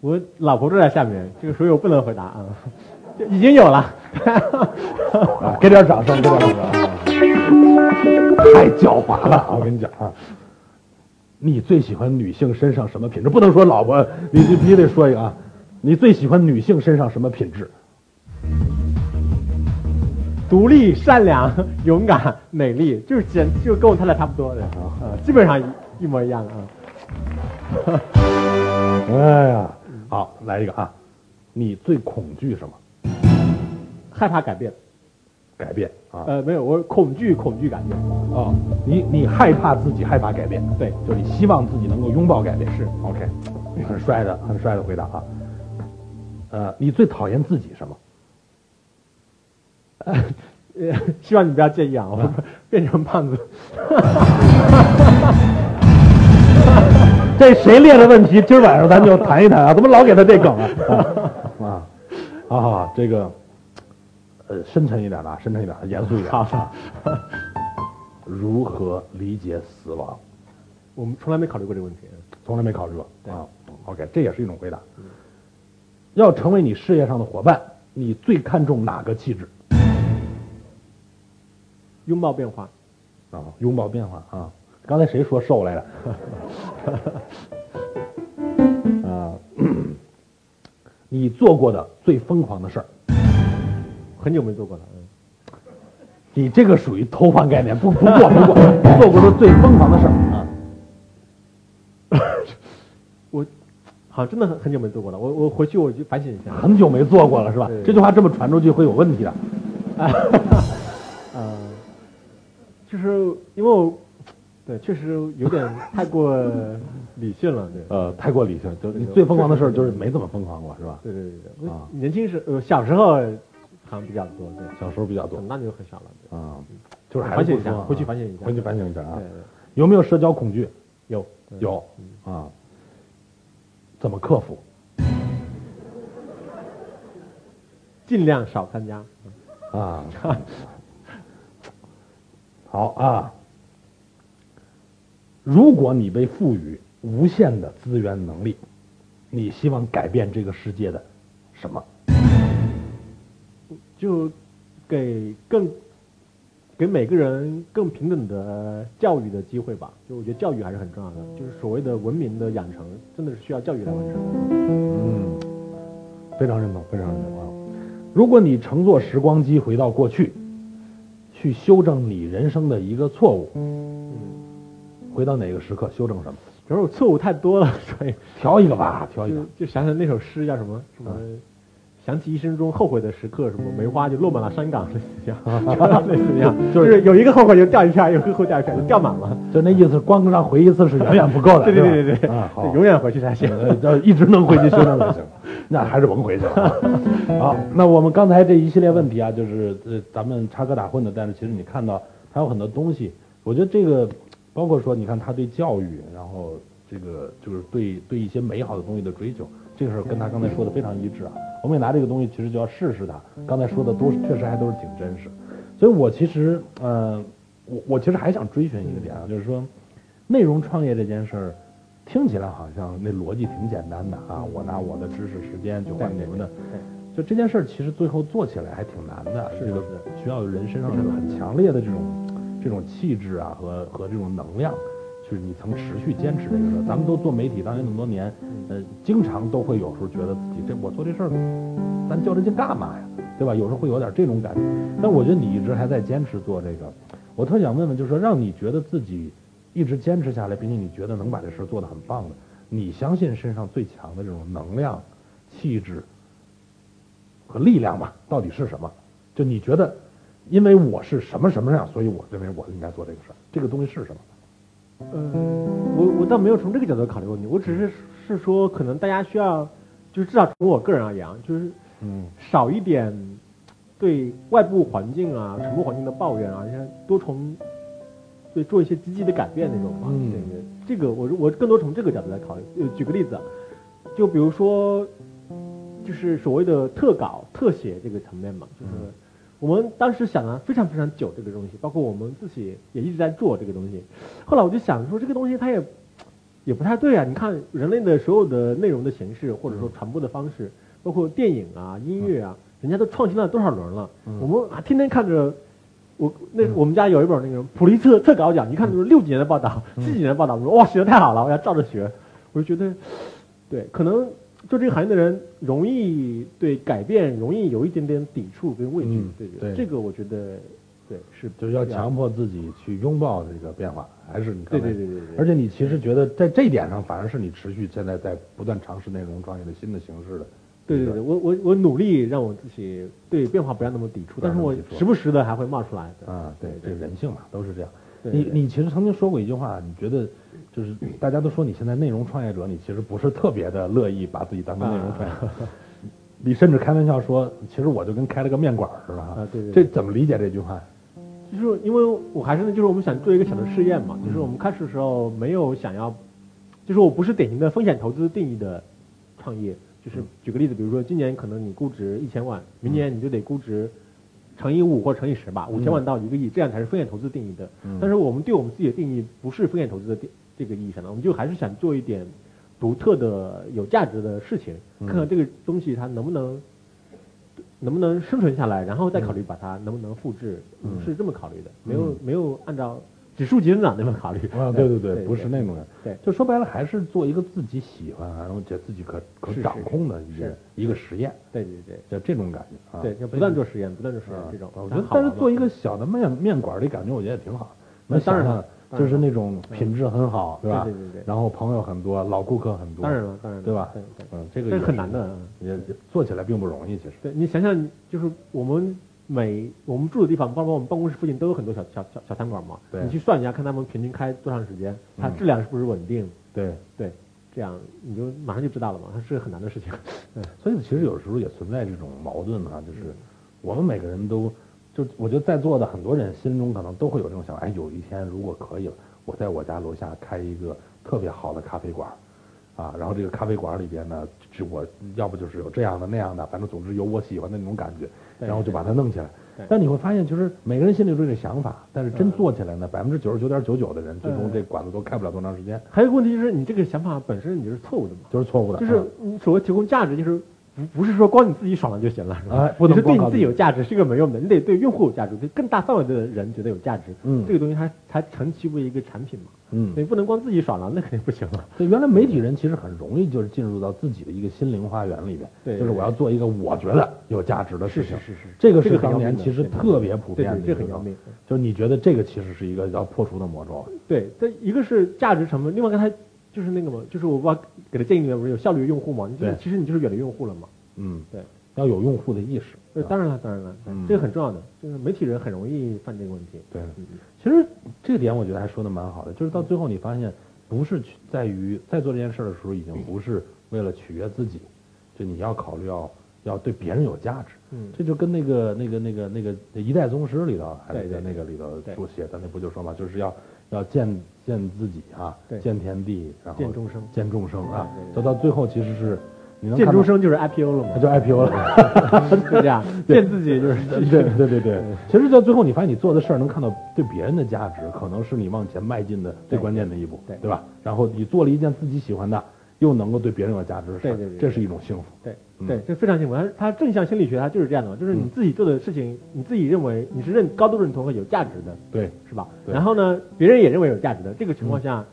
我老婆住在下面，这个所以我不能回答啊，已经有了。啊，给点掌声，给点掌声啊！太狡猾了，我跟你讲啊。你最喜欢女性身上什么品质？不能说老婆，你你必须得说一个啊。你最喜欢女性身上什么品质？独立、善良、勇敢、美丽，就是简就跟我太太差不多的，呃，基本上一一模一样的啊。哎呀，好，来一个啊。你最恐惧什么？害怕改变，改变啊。呃，没有，我恐惧恐惧改变，哦，你你害怕自己害怕改变，对就是你希望自己能够拥抱改变。是，OK，很帅的，很帅的回答啊。呃，你最讨厌自己什么？呃，希望你不要介意啊，我变成胖子。这谁列的问题？今儿晚上咱就谈一谈啊！怎么老给他这梗啊？啊 啊！啊，这个呃深沉一点的啊，深沉一点，严肃一点的。如何理解死亡？我们从来没考虑过这个问题。从来没考虑过对啊。OK，这也是一种回答。要成为你事业上的伙伴，你最看重哪个气质？拥抱变化，啊，拥抱变化啊！刚才谁说瘦来着？啊，你做过的最疯狂的事儿，很久没做过了。嗯你这个属于偷换概念，不不过不过，做过的最疯狂的事儿啊，我好像真的很很久没做过了。我我回去我就反省一下。很久没做过了是吧对？这句话这么传出去会有问题的。啊呃，就是因为我对确实有点太过理性了，对。呃，太过理性，就你最疯狂的事儿就是没怎么疯狂过是吧？对对对对，啊年轻时呃小时候好像比较多，对，小时候比较多那就很少了，对。啊，就是还反省一下回去反省一下回去反省一下啊有没有社交恐惧？有有啊，怎么克服？尽量少参加。啊，好啊。如果你被赋予无限的资源能力，你希望改变这个世界的什么？就给更给每个人更平等的教育的机会吧。就我觉得教育还是很重要的，就是所谓的文明的养成，真的是需要教育来完成的。嗯，非常认同，非常认同啊！如果你乘坐时光机回到过去，去修正你人生的一个错误，嗯，回到哪个时刻修正什么？主要我错误太多了，所以 调一个吧，调一个就。就想想那首诗叫什么什么。想起一生中后悔的时刻，什么梅花就落满了山岗，类似这样，类似这样，就就是是有一个后悔就掉一片，有一个后悔掉一片，就掉满了。就那意思，光让回一次是远远不够的，对对对对对，啊，好，永远回去才行。呃，要一直能回去修正才行，那还是甭回去了。好，那我们刚才这一系列问题啊，就是呃，咱们插科打诨的，但是其实你看到还有很多东西，我觉得这个包括说，你看他对教育，然后这个就是对对一些美好的东西的追求，这个事儿跟他刚才说的非常一致啊。我们也拿这个东西，其实就要试试他。刚才说的都是确实还都是挺真实，所以我其实呃，我我其实还想追寻一个点啊，就是说内容创业这件事儿。听起来好像那逻辑挺简单的啊，我拿我的知识时间去换你们的，就这件事儿其实最后做起来还挺难的，是这个是需要人身上有很强烈的这种这种气质啊和和这种能量，就是你曾持续坚持这个事儿。咱们都做媒体当年那么多年，呃，经常都会有时候觉得自己这我做这事儿，咱较这劲干嘛呀？对吧？有时候会有点这种感觉。但我觉得你一直还在坚持做这个，我特想问问，就是说让你觉得自己一直坚持下来，并且你觉得能把这事儿做得很棒的，你相信身上最强的这种能量、气质和力量吧，到底是什么？就你觉得，因为我是什么什么样，所以我认为我应该做这个事儿。这个东西是什么？嗯，我我倒没有从这个角度考虑问题，我只是是说，可能大家需要，就是至少从我个人而言啊，就是嗯少一点对外部环境啊、沉默环境的抱怨啊，像多从对做一些积极的改变那种嘛。嗯对对，这个我我更多从这个角度来考虑。呃，举个例子啊，就比如说，就是所谓的特稿、特写这个层面嘛，就是嗯我们当时想了非常非常久这个东西，包括我们自己也一直在做这个东西。后来我就想说，这个东西它也也不太对啊。你看人类的所有的内容的形式，或者说传播的方式，包括电影啊、音乐啊，人家都创新了多少轮了？我们还天天看着。我那我们家有一本那个普利策特稿奖，一看就是六几年的报道、七几年的报道，我说哇写的太好了，我要照着学。我就觉得，对，可能做这个行业的人容易对改变容易有一点点抵触跟畏惧，嗯对对这个我觉得，对是就是要强迫自己去拥抱这个变化，还是你刚对才对对对对，而且你其实觉得在这一点上，反而是你持续现在在不断尝试内容创业的新的形式的。对对对，我我我努力让我自己对变化不要那么抵触，但是我时不时的还会冒出来的。啊，对，这人性嘛，都是这样。对对你你其实曾经说过一句话，你觉得就是大家都说你现在内容创业者，你其实不是特别的乐意把自己当成内容创业者。你甚至开玩笑说，其实我就跟开了个面馆儿似的哈。啊对对这怎么理解这句话？就是因为我还是就是我们想做一个小的试验嘛，就是我们开始的时候没有想要，就是我不是典型的风险投资定义的创业，就是举个例子，比如说今年可能你估值一千万，明年你就得估值乘以五或者乘以十吧，五千万到一个亿，这样才是风险投资定义的。但是我们对我们自己的定义不是风险投资的定这个意义上的，我们就还是想做一点独特的、有价值的事情，看看这个东西它能不能能不能生存下来，然后再考虑把它能不能复制，是这么考虑的，没有没有按照指数级增长那么考虑。啊，对对对对，不是那种人。对就说白了，还是做一个自己喜欢，然后且自己可可掌控的一个是一个实验，对对对就这种感觉啊。对，就不断做实验，不断做实验啊这种。我觉得但是做一个小的面面馆的感觉，我觉得也挺好。那当然了就是那种品质很好，对吧？对对对对然后朋友很多，老顾客很多。当然了，当然了，对吧？嗯，这个这也很难的，也也做起来并不容易，其实。对你想想，就是我们每我们住的地方，包括我们办公室附近都有很多小小小小餐馆嘛。对你去算一下，看他们平均开多长时间，它嗯质量是不是稳定？对，对，这样你就马上就知道了嘛。它是很难的事情。对，所以其实有时候也存在这种矛盾哈、就是我们每个人都，就我觉得在座的很多人心中可能都会有这种想法，哎，有一天如果可以了，我在我家楼下开一个特别好的咖啡馆，啊，然后这个咖啡馆里边呢，就我要不就是有这样的那样的，反正总之有我喜欢的那种感觉，对然后就把它弄起来。但你会发现，其实每个人心里都有这个想法，但是真做起来呢，百分之九十九点九九的人，最终嗯这馆子都开不了多长时间，还有一个问题就是，你这个想法本身你是错误的嘛。就是错误的。就是啊你所谓提供价值，就是不不是说光你自己爽了就行了，是吧？哎不能你是对你自己有价值是个没用的，你得对用户有价值，对更大范围的人觉得有价值。嗯这个东西它才成其为一个产品嘛。嗯你不能光自己爽了，那肯定不行了。对，原来媒体人其实很容易就是进入到自己的一个心灵花园里边，对就是我要做一个我觉得有价值的事情，是是是是这个是当年其实特别普遍的一个很要命态，就是你觉得这个其实是一个要破除的魔咒，对，这一个是价值成分，另外刚才就是那个嘛，就是我不知道给的建议里面不是有效率用户嘛？你就是其实你就是远离用户了嘛。嗯，对，要有用户的意识，对，啊当然了，当然了，嗯这个很重要的，就是媒体人很容易犯这个问题。对嗯其实这点我觉得还说的蛮好的，就是到最后你发现，不是去在于在做这件事儿的时候，已经不是为了取悦自己，就你要考虑要要对别人有价值。嗯这就跟那个那个那个那个《一代宗师》里头，还在那个里头对书写的，那不就说嘛，就是要要见见自己啊，见天地，然后见众生。见众生啊走到最后其实是你能见众生就是 IPO 了嘛。他，就 IPO 了。就这样，见自己就是。对对对对，其实到最后你发现你做的事儿能看到对别人的价值，可能是你往前迈进的最关键的一步，对。对吧？然后你做了一件自己喜欢的，又能够对别人有价值对对对这是一种幸福。对嗯对，这非常幸福。它它正向心理学它就是这样的嘛，就是你自己做的事情，你自己认为你是认高度认同和有价值的，对，是吧？然后呢，别人也认为有价值的，这个情况下，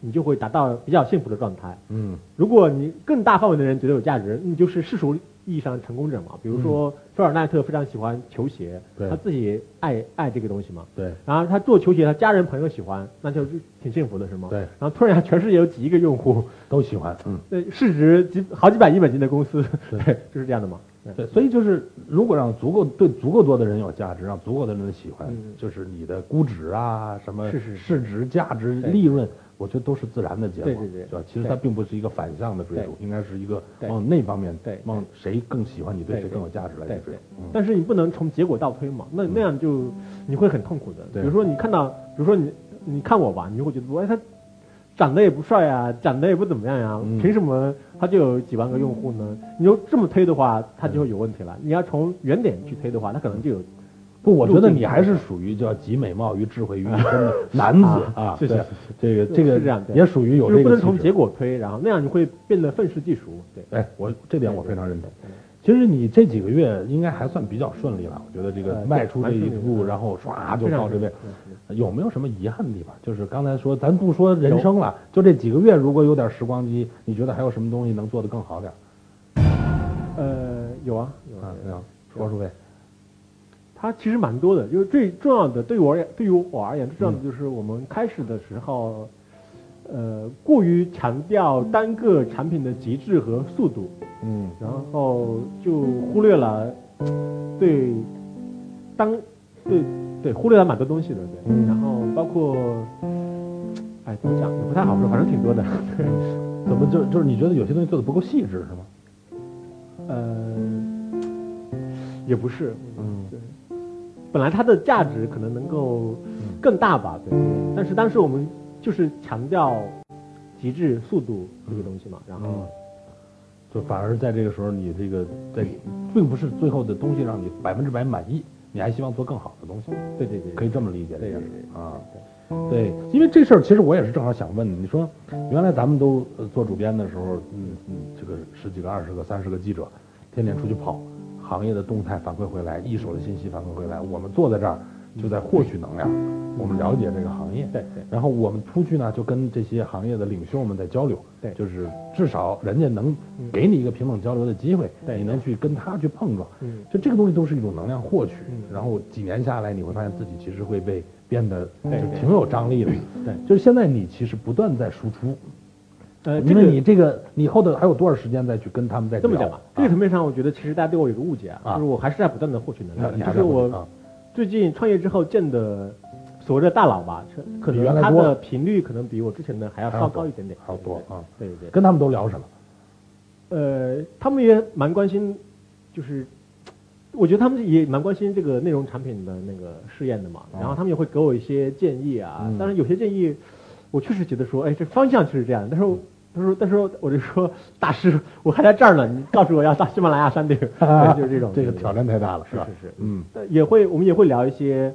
你就会达到比较幸福的状态。嗯如果你更大范围的人觉得有价值，你就是世俗意义上的成功者嘛。比如说菲尔奈特非常喜欢球鞋，对他自己爱爱这个东西嘛。对然后他做球鞋，他家人朋友喜欢，那就挺幸福的，是吗？对然后突然全世界有几亿个用户，都喜欢，嗯。对，市值几好几百亿美金的公司，对 对，就是这样的嘛。对对，所以就是如果让足够对足够多的人有价值，让足够的人喜欢，嗯就是你的估值啊，什么市值、价值、利润，我觉得都是自然的结果，对对对吧？其实它并不是一个反向的追逐，应该是一个往那方面，对往谁更喜欢你，对对谁更有价值来去追但是你不能从结果倒推嘛，那那样就你会很痛苦的。对比如说你看到，比如说你你看我吧，你就会觉得，哎，他长得也不帅呀，长得也不怎么样呀，嗯凭什么他就有几万个用户呢？你就这么推的话，他就会有问题了。你要从原点去推的话，他可能就有不，我觉得你还是属于叫集美貌于智慧于一身的男子啊，对是是是这个这个是这样也属于有这个不能从结果推，然后那样你会变得愤世嫉俗。对，哎，我这点我非常认同其实你这几个月应该还算比较顺利了，我觉得这个呃迈出这一步，嗯然后唰就到这边，有没有什么遗憾的地方？就是刚才说，咱不说人生了，就这几个月，如果有点时光机，你觉得还有什么东西能做得更好点？呃，有啊，有啊啊，，这样说说呗。它其实蛮多的，就是最重要的，对于我而言，对于我而言，最重要的就是我们开始的时候，呃，过于强调单个产品的极致和速度，嗯。然后就忽略了对当对对忽略了蛮多东西的，对，嗯。然后包括，哎，怎么讲也不太好说，反正挺多的，对，怎么就就是你觉得有些东西做的不够细致是吗？呃，也不是，嗯。对，本来它的价值可能能够更大吧，对。但是当时我们就是强调极致速度这个东西嘛，然后嗯就反而在这个时候，你这个在，并不是最后的东西让你百分之百满意，你还希望做更好的东西。对对对，可以这么理解啊。对，因为这事儿其实我也是正好想问你，你说原来咱们都呃做主编的时候，嗯嗯，这个十几个、二十个、三十个记者，天天出去跑，行业的动态反馈回来，一手的信息反馈回来，我们坐在这儿就在获取能量，我们了解这个行业，对对然后我们出去呢就跟这些行业的领袖们在交流，对。就是至少人家能给你一个平等交流的机会，对你能去跟他去碰撞，嗯。就这个东西都是一种能量获取，嗯。然后几年下来，你会发现自己其实会被变得就挺有张力的。对就是现在你其实不断在输出，呃，因为你这个你以后头还有多少时间再去跟他们再聊这么讲吧，这个啊层面上，我觉得其实大家对我有个误解啊，啊就是我还是在不断的获取能量，就是我最近创业之后见的所谓的大佬吧，可能他的频率可能比我之前的还要稍高一点点，还要多啊对对对，跟他们都聊什么？呃，他们也蛮关心，就是我觉得他们也蛮关心这个内容产品的那个试验的嘛，哦然后他们也会给我一些建议啊。嗯当然有些建议，我确实觉得说，哎，这方向就是这样。但是我他说，但是我就说，大师，我还在这儿呢，你告诉我要到喜马拉雅山顶，就是这种这个挑战太大了，吧？是是是，嗯，也会我们也会聊一些。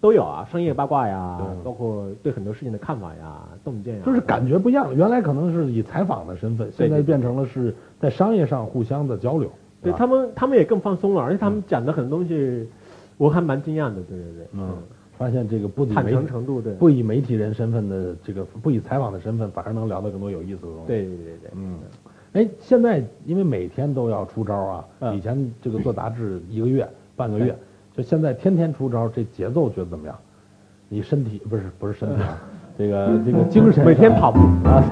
都有啊，商业八卦呀，包括对很多事情的看法呀、洞见呀，就是感觉不一样。原来可能是以采访的身份，现在变成了是在商业上互相的交流。对他们，他们也更放松了，而且他们讲的很多东西，我还蛮惊讶的。对对对，嗯，发现这个不以坦媒诚程度，对，不以媒体人身份的这个不以采访的身份，反而能聊到更多有意思的东西。，对对对对，嗯，哎，现在因为每天都要出招啊，嗯。以前这个做杂志一个月、半个月，就现在天天出招，这节奏觉得怎么样？你身体不是不是身体啊，这个这个精神每天跑步。啊，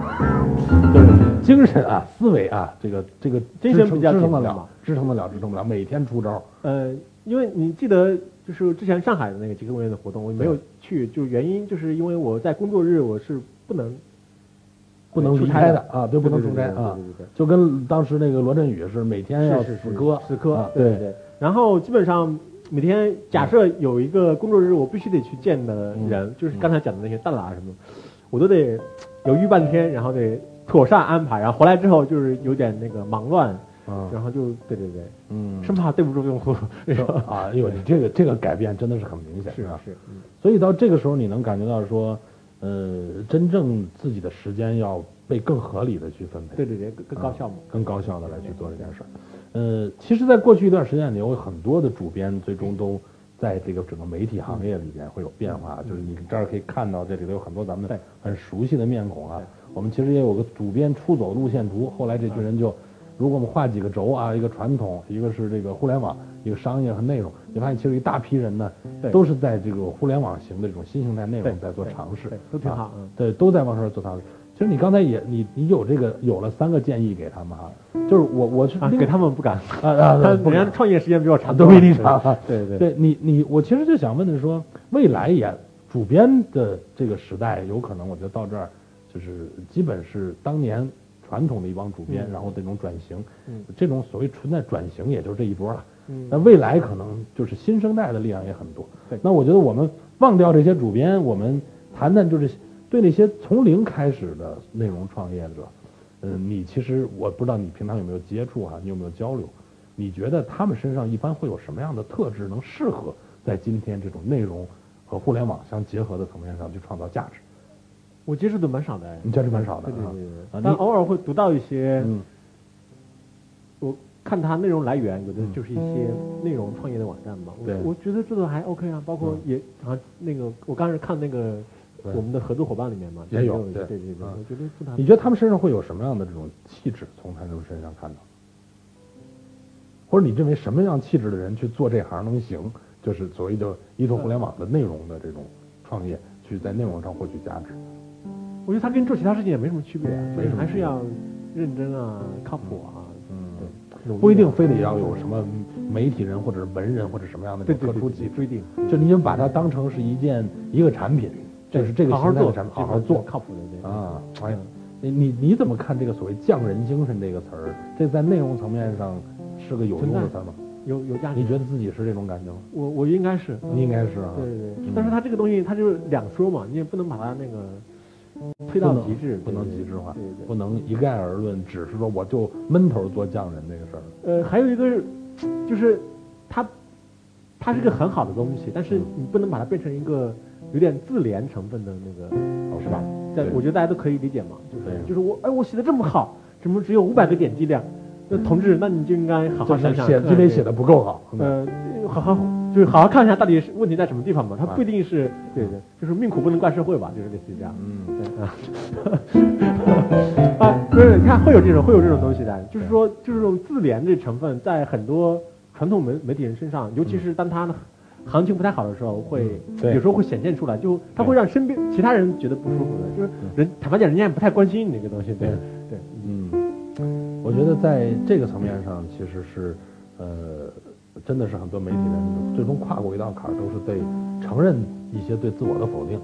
就是精神啊、思维啊，这个这个精神比较支撑支撑得了，支撑得了，支撑不了，每天出招。呃，因为你记得就是之前上海的那个极客公园的活动，我没有去，就原因就是因为我在工作日我是不能不能出差的啊，对，不能出差啊就跟当时那个罗振宇是每天要是是是死磕死磕啊，对对对。然后基本上每天假设有一个工作日，我必须得去见的人，就是刚才讲的那些大佬啊什么，我都得犹豫半天，然后得妥善安排，然后回来之后就是有点那个忙乱，嗯然后就对对对，嗯生怕对不住用户，啊，哎呦，你这个这个改变真的是很明显是啊。是所以到这个时候，你能感觉到说，呃，真正自己的时间要被更合理的去分配，对对对，更更高效嘛。更高效的来去做这件事儿。呃，其实，在过去一段时间里，有很多的主编最终都在这个整个媒体行业里边会有变化。就是你这儿可以看到，这里头有很多咱们对很熟悉的面孔啊。我们其实也有个主编出走路线图，后来这群人就，如果我们画几个轴啊，一个传统，一个是这个互联网，一个商业和内容，你发现其实一大批人呢，对。都是在这个互联网型的这种新形态内容在做尝试对，都挺好对，都在往上做尝试。其实你刚才也你你有这个有了三个建议给他们哈，就是我我是啊，给他们不敢，啊啊 他不敢。人家创业时间比我长都比你长啊。对对。对你你我其实就想问的是说，未来也主编的这个时代，有可能我觉得到这儿就是基本是当年传统的一帮主编，嗯然后这种转型，嗯这种所谓存在转型，也就是这一波了。嗯那未来可能就是新生代的力量也很多。对那我觉得我们忘掉这些主编，我们谈谈就是对那些从零开始的内容创业者，嗯，你其实我不知道你平常有没有接触哈、你有没有交流？你觉得他们身上一般会有什么样的特质，能适合在今天这种内容和互联网相结合的层面上去创造价值？我接触的蛮少的，你接触蛮少的啊对对对对。啊你但偶尔会读到一些，嗯。我看它内容来源，有的嗯。就是一些内容创业的网站嘛，对。我我觉得这个还 OK 啊，包括嗯。也好像那个我刚才看那个我们的合作伙伴里面嘛，也有对对对对对，嗯。我觉得做的你觉得他们身上会有什么样的这种气质？从他们身上看到，或者你认为什么样气质的人去做这行能行？就是所谓的依托互联网的内容的这种创业，去在内容上获取价值。我觉得它跟做其他事情也没什么区别啊，没什么还是要认真啊，靠谱啊，不一定非得要有什么媒体人或者是文人或者什么样的特殊技不一定，就你就把它当成是一件一个产品，就是这个好好做形态的产品，好好做靠谱的对啊。哎，你你你怎么看这个所谓“匠人精神”这个词儿？这在内容层面上是个有用的词儿吗？有有价值你。觉得自己是这种感觉吗？我我应该是，你应该是啊。对对对嗯，但是它这个东西它就是两说嘛，你也不能把它那个推到极致，不能极致化对对，不能一概而论，只是说我就闷头做匠人这个事儿。呃，还有一个就是它它是个很好的东西，但是你不能把它变成一个有点自怜成分的那个，是吧？在我觉得大家都可以理解嘛，就是就是我哎我写的这么好，怎么只有五百个点击量？那同志，那你就应该好好想想看，对写的不够好。呃，好好就是好好看一下到底是问题在什么地方吧，它啊不一定是对对，就是命苦不能怪社会吧，就是类似于这样。嗯，对。啊，啊，不是，你看会有这种会有这种东西的，就是说就是这种自怜的成分在很多传统媒媒体人身上，尤其是当他的行情不太好的时候，会有时候会显现出来，就他会让身边其他人觉得不舒服的，就是人坦白讲，人家也不太关心你这个东西，对。对，嗯，我觉得在这个层面上，其实是，呃，真的是很多媒体人最终跨过一道坎儿，都是对承认一些对自我的否定，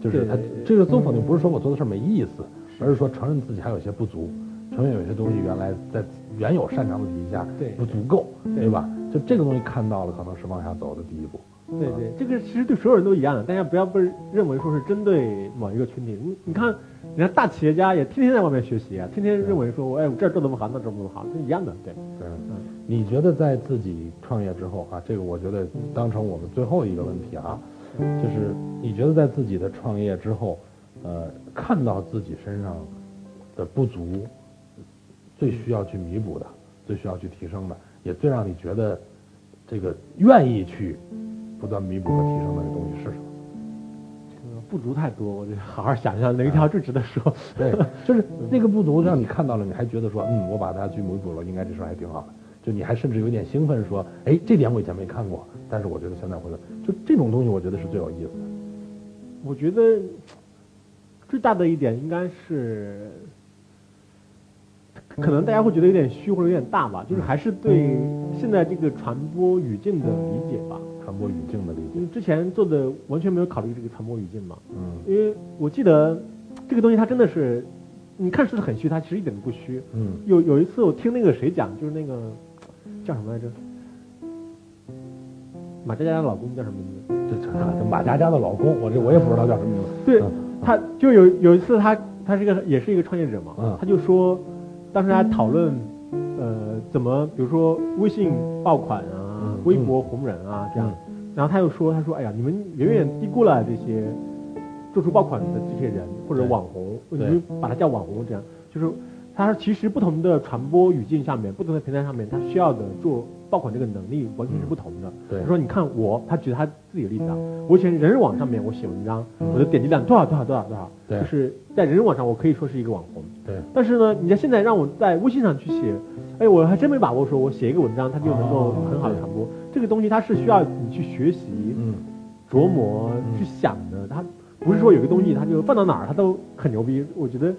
就是他这个自我否定不是说我做的事儿没意思，而是说承认自己还有些不足，承认有些东西原来在原有擅长的体系下不足够，对。对吧？就这个东西看到了，可能是往下走的第一步。对对，这个其实对所有人都一样的，大家不要被认为说是针对某一个群体。你你看，人家大企业家也天天在外面学习啊，天天认为说，哎，我这儿做这么好，那做这么好，是一样的，对。对，你觉得在自己创业之后啊，这个我觉得当成我们最后一个问题啊，就是你觉得在自己的创业之后，呃，看到自己身上的不足，最需要去弥补的，最需要去提升的，也最让你觉得这个愿意去不断弥补和提升的那个东西是什么？呃不足太多，我得好好想想哪一条最值得说。对，就是那个不足让你看到了，你还觉得说，嗯，我把它去弥补了，应该这事儿还挺好的。就你还甚至有点兴奋，说，哎，这点我以前没看过，但是我觉得现在会了。就这种东西，我觉得是最有意思的。我觉得最大的一点应该是，可能大家会觉得有点虚或者有点大吧，就是还是对现在这个传播语境的理解吧。传播语境的理解，因为之前做的完全没有考虑这个传播语境嘛。嗯因为我记得这个东西它真的是，你看似很虚，它其实一点都不虚。嗯有有一次我听那个谁讲，就是那个叫什么来着？马佳佳的老公叫什么名字？这这这马佳佳的老公，我这我也不知道叫什么名字。对嗯，他就有有一次他他是一个也是一个创业者嘛，嗯。他就说，当时还讨论，呃，怎么比如说微信爆款啊，嗯微博红人啊这样，然后他又说，他说，哎呀，你们远远低估了这些做出爆款的这些人或者网红，你对就把他叫网红这样，就是他说其实不同的传播语境下面，不同的平台上面，它需要的做爆款这个能力完全是不同的。对他说你看我，他举他自己的例子啊，我以前人人网上面我写文章，我的点击量多少多少多少多少，对就是在人人网上我可以说是一个网红。对，但是呢，你在现在让我在微信上去写，哎，我还真没把握说我写一个文章，它就能够哦很好的传播。这个东西它是需要你去学习、嗯琢磨、去想的，它不是说有个东西它就放到哪儿它都很牛逼。我觉得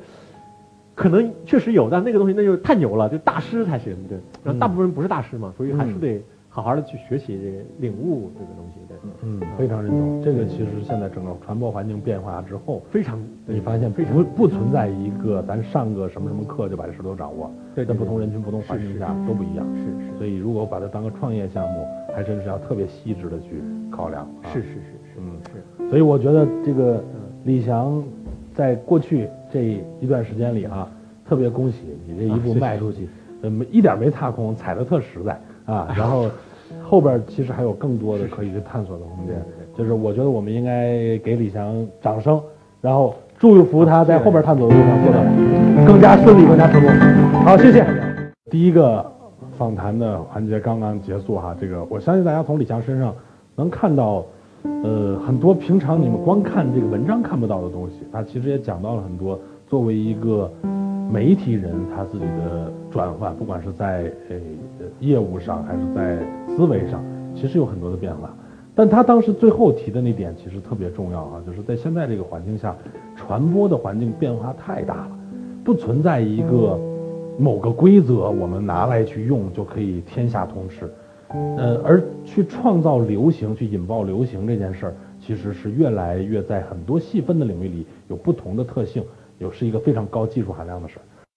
可能确实有，但那个东西那就太牛了，就大师才行，对。然后大部分人不是大师嘛，所以还是得好好的去学习、领悟这个东西，对。嗯，非常认同。这个其实现在整个传播环境变化之后，非常，你发现不不存在一个咱上个什么什么课就把这事都掌握，对对在不同人群、不同环境下都不一样。是是所以如果把它当个创业项目，还真是要特别细致的去考量。是是是，嗯是。所以我觉得这个李翔在过去这一段时间里啊，特别恭喜你这一步迈出去，一点没踏空，踩的特实在啊。然后后边其实还有更多的可以去探索的空间。就是我觉得我们应该给李翔掌声，然后祝福他在后边探索的路上做得更加顺利、更加成功。好，谢谢。第一个访谈的环节刚刚结束哈，这个我相信大家从李翔身上能看到，呃，很多平常你们光看这个文章看不到的东西。他其实也讲到了很多作为一个媒体人他自己的转换，不管是在呃业务上还是在思维上，其实有很多的变化。但他当时最后提的那点其实特别重要啊，就是在现在这个环境下，传播的环境变化太大了，不存在一个某个规则我们拿来去用就可以天下通吃，呃，而去创造流行、去引爆流行这件事儿，其实是越来越在很多细分的领域里有不同的特性，有是一个非常高技术含量的事儿。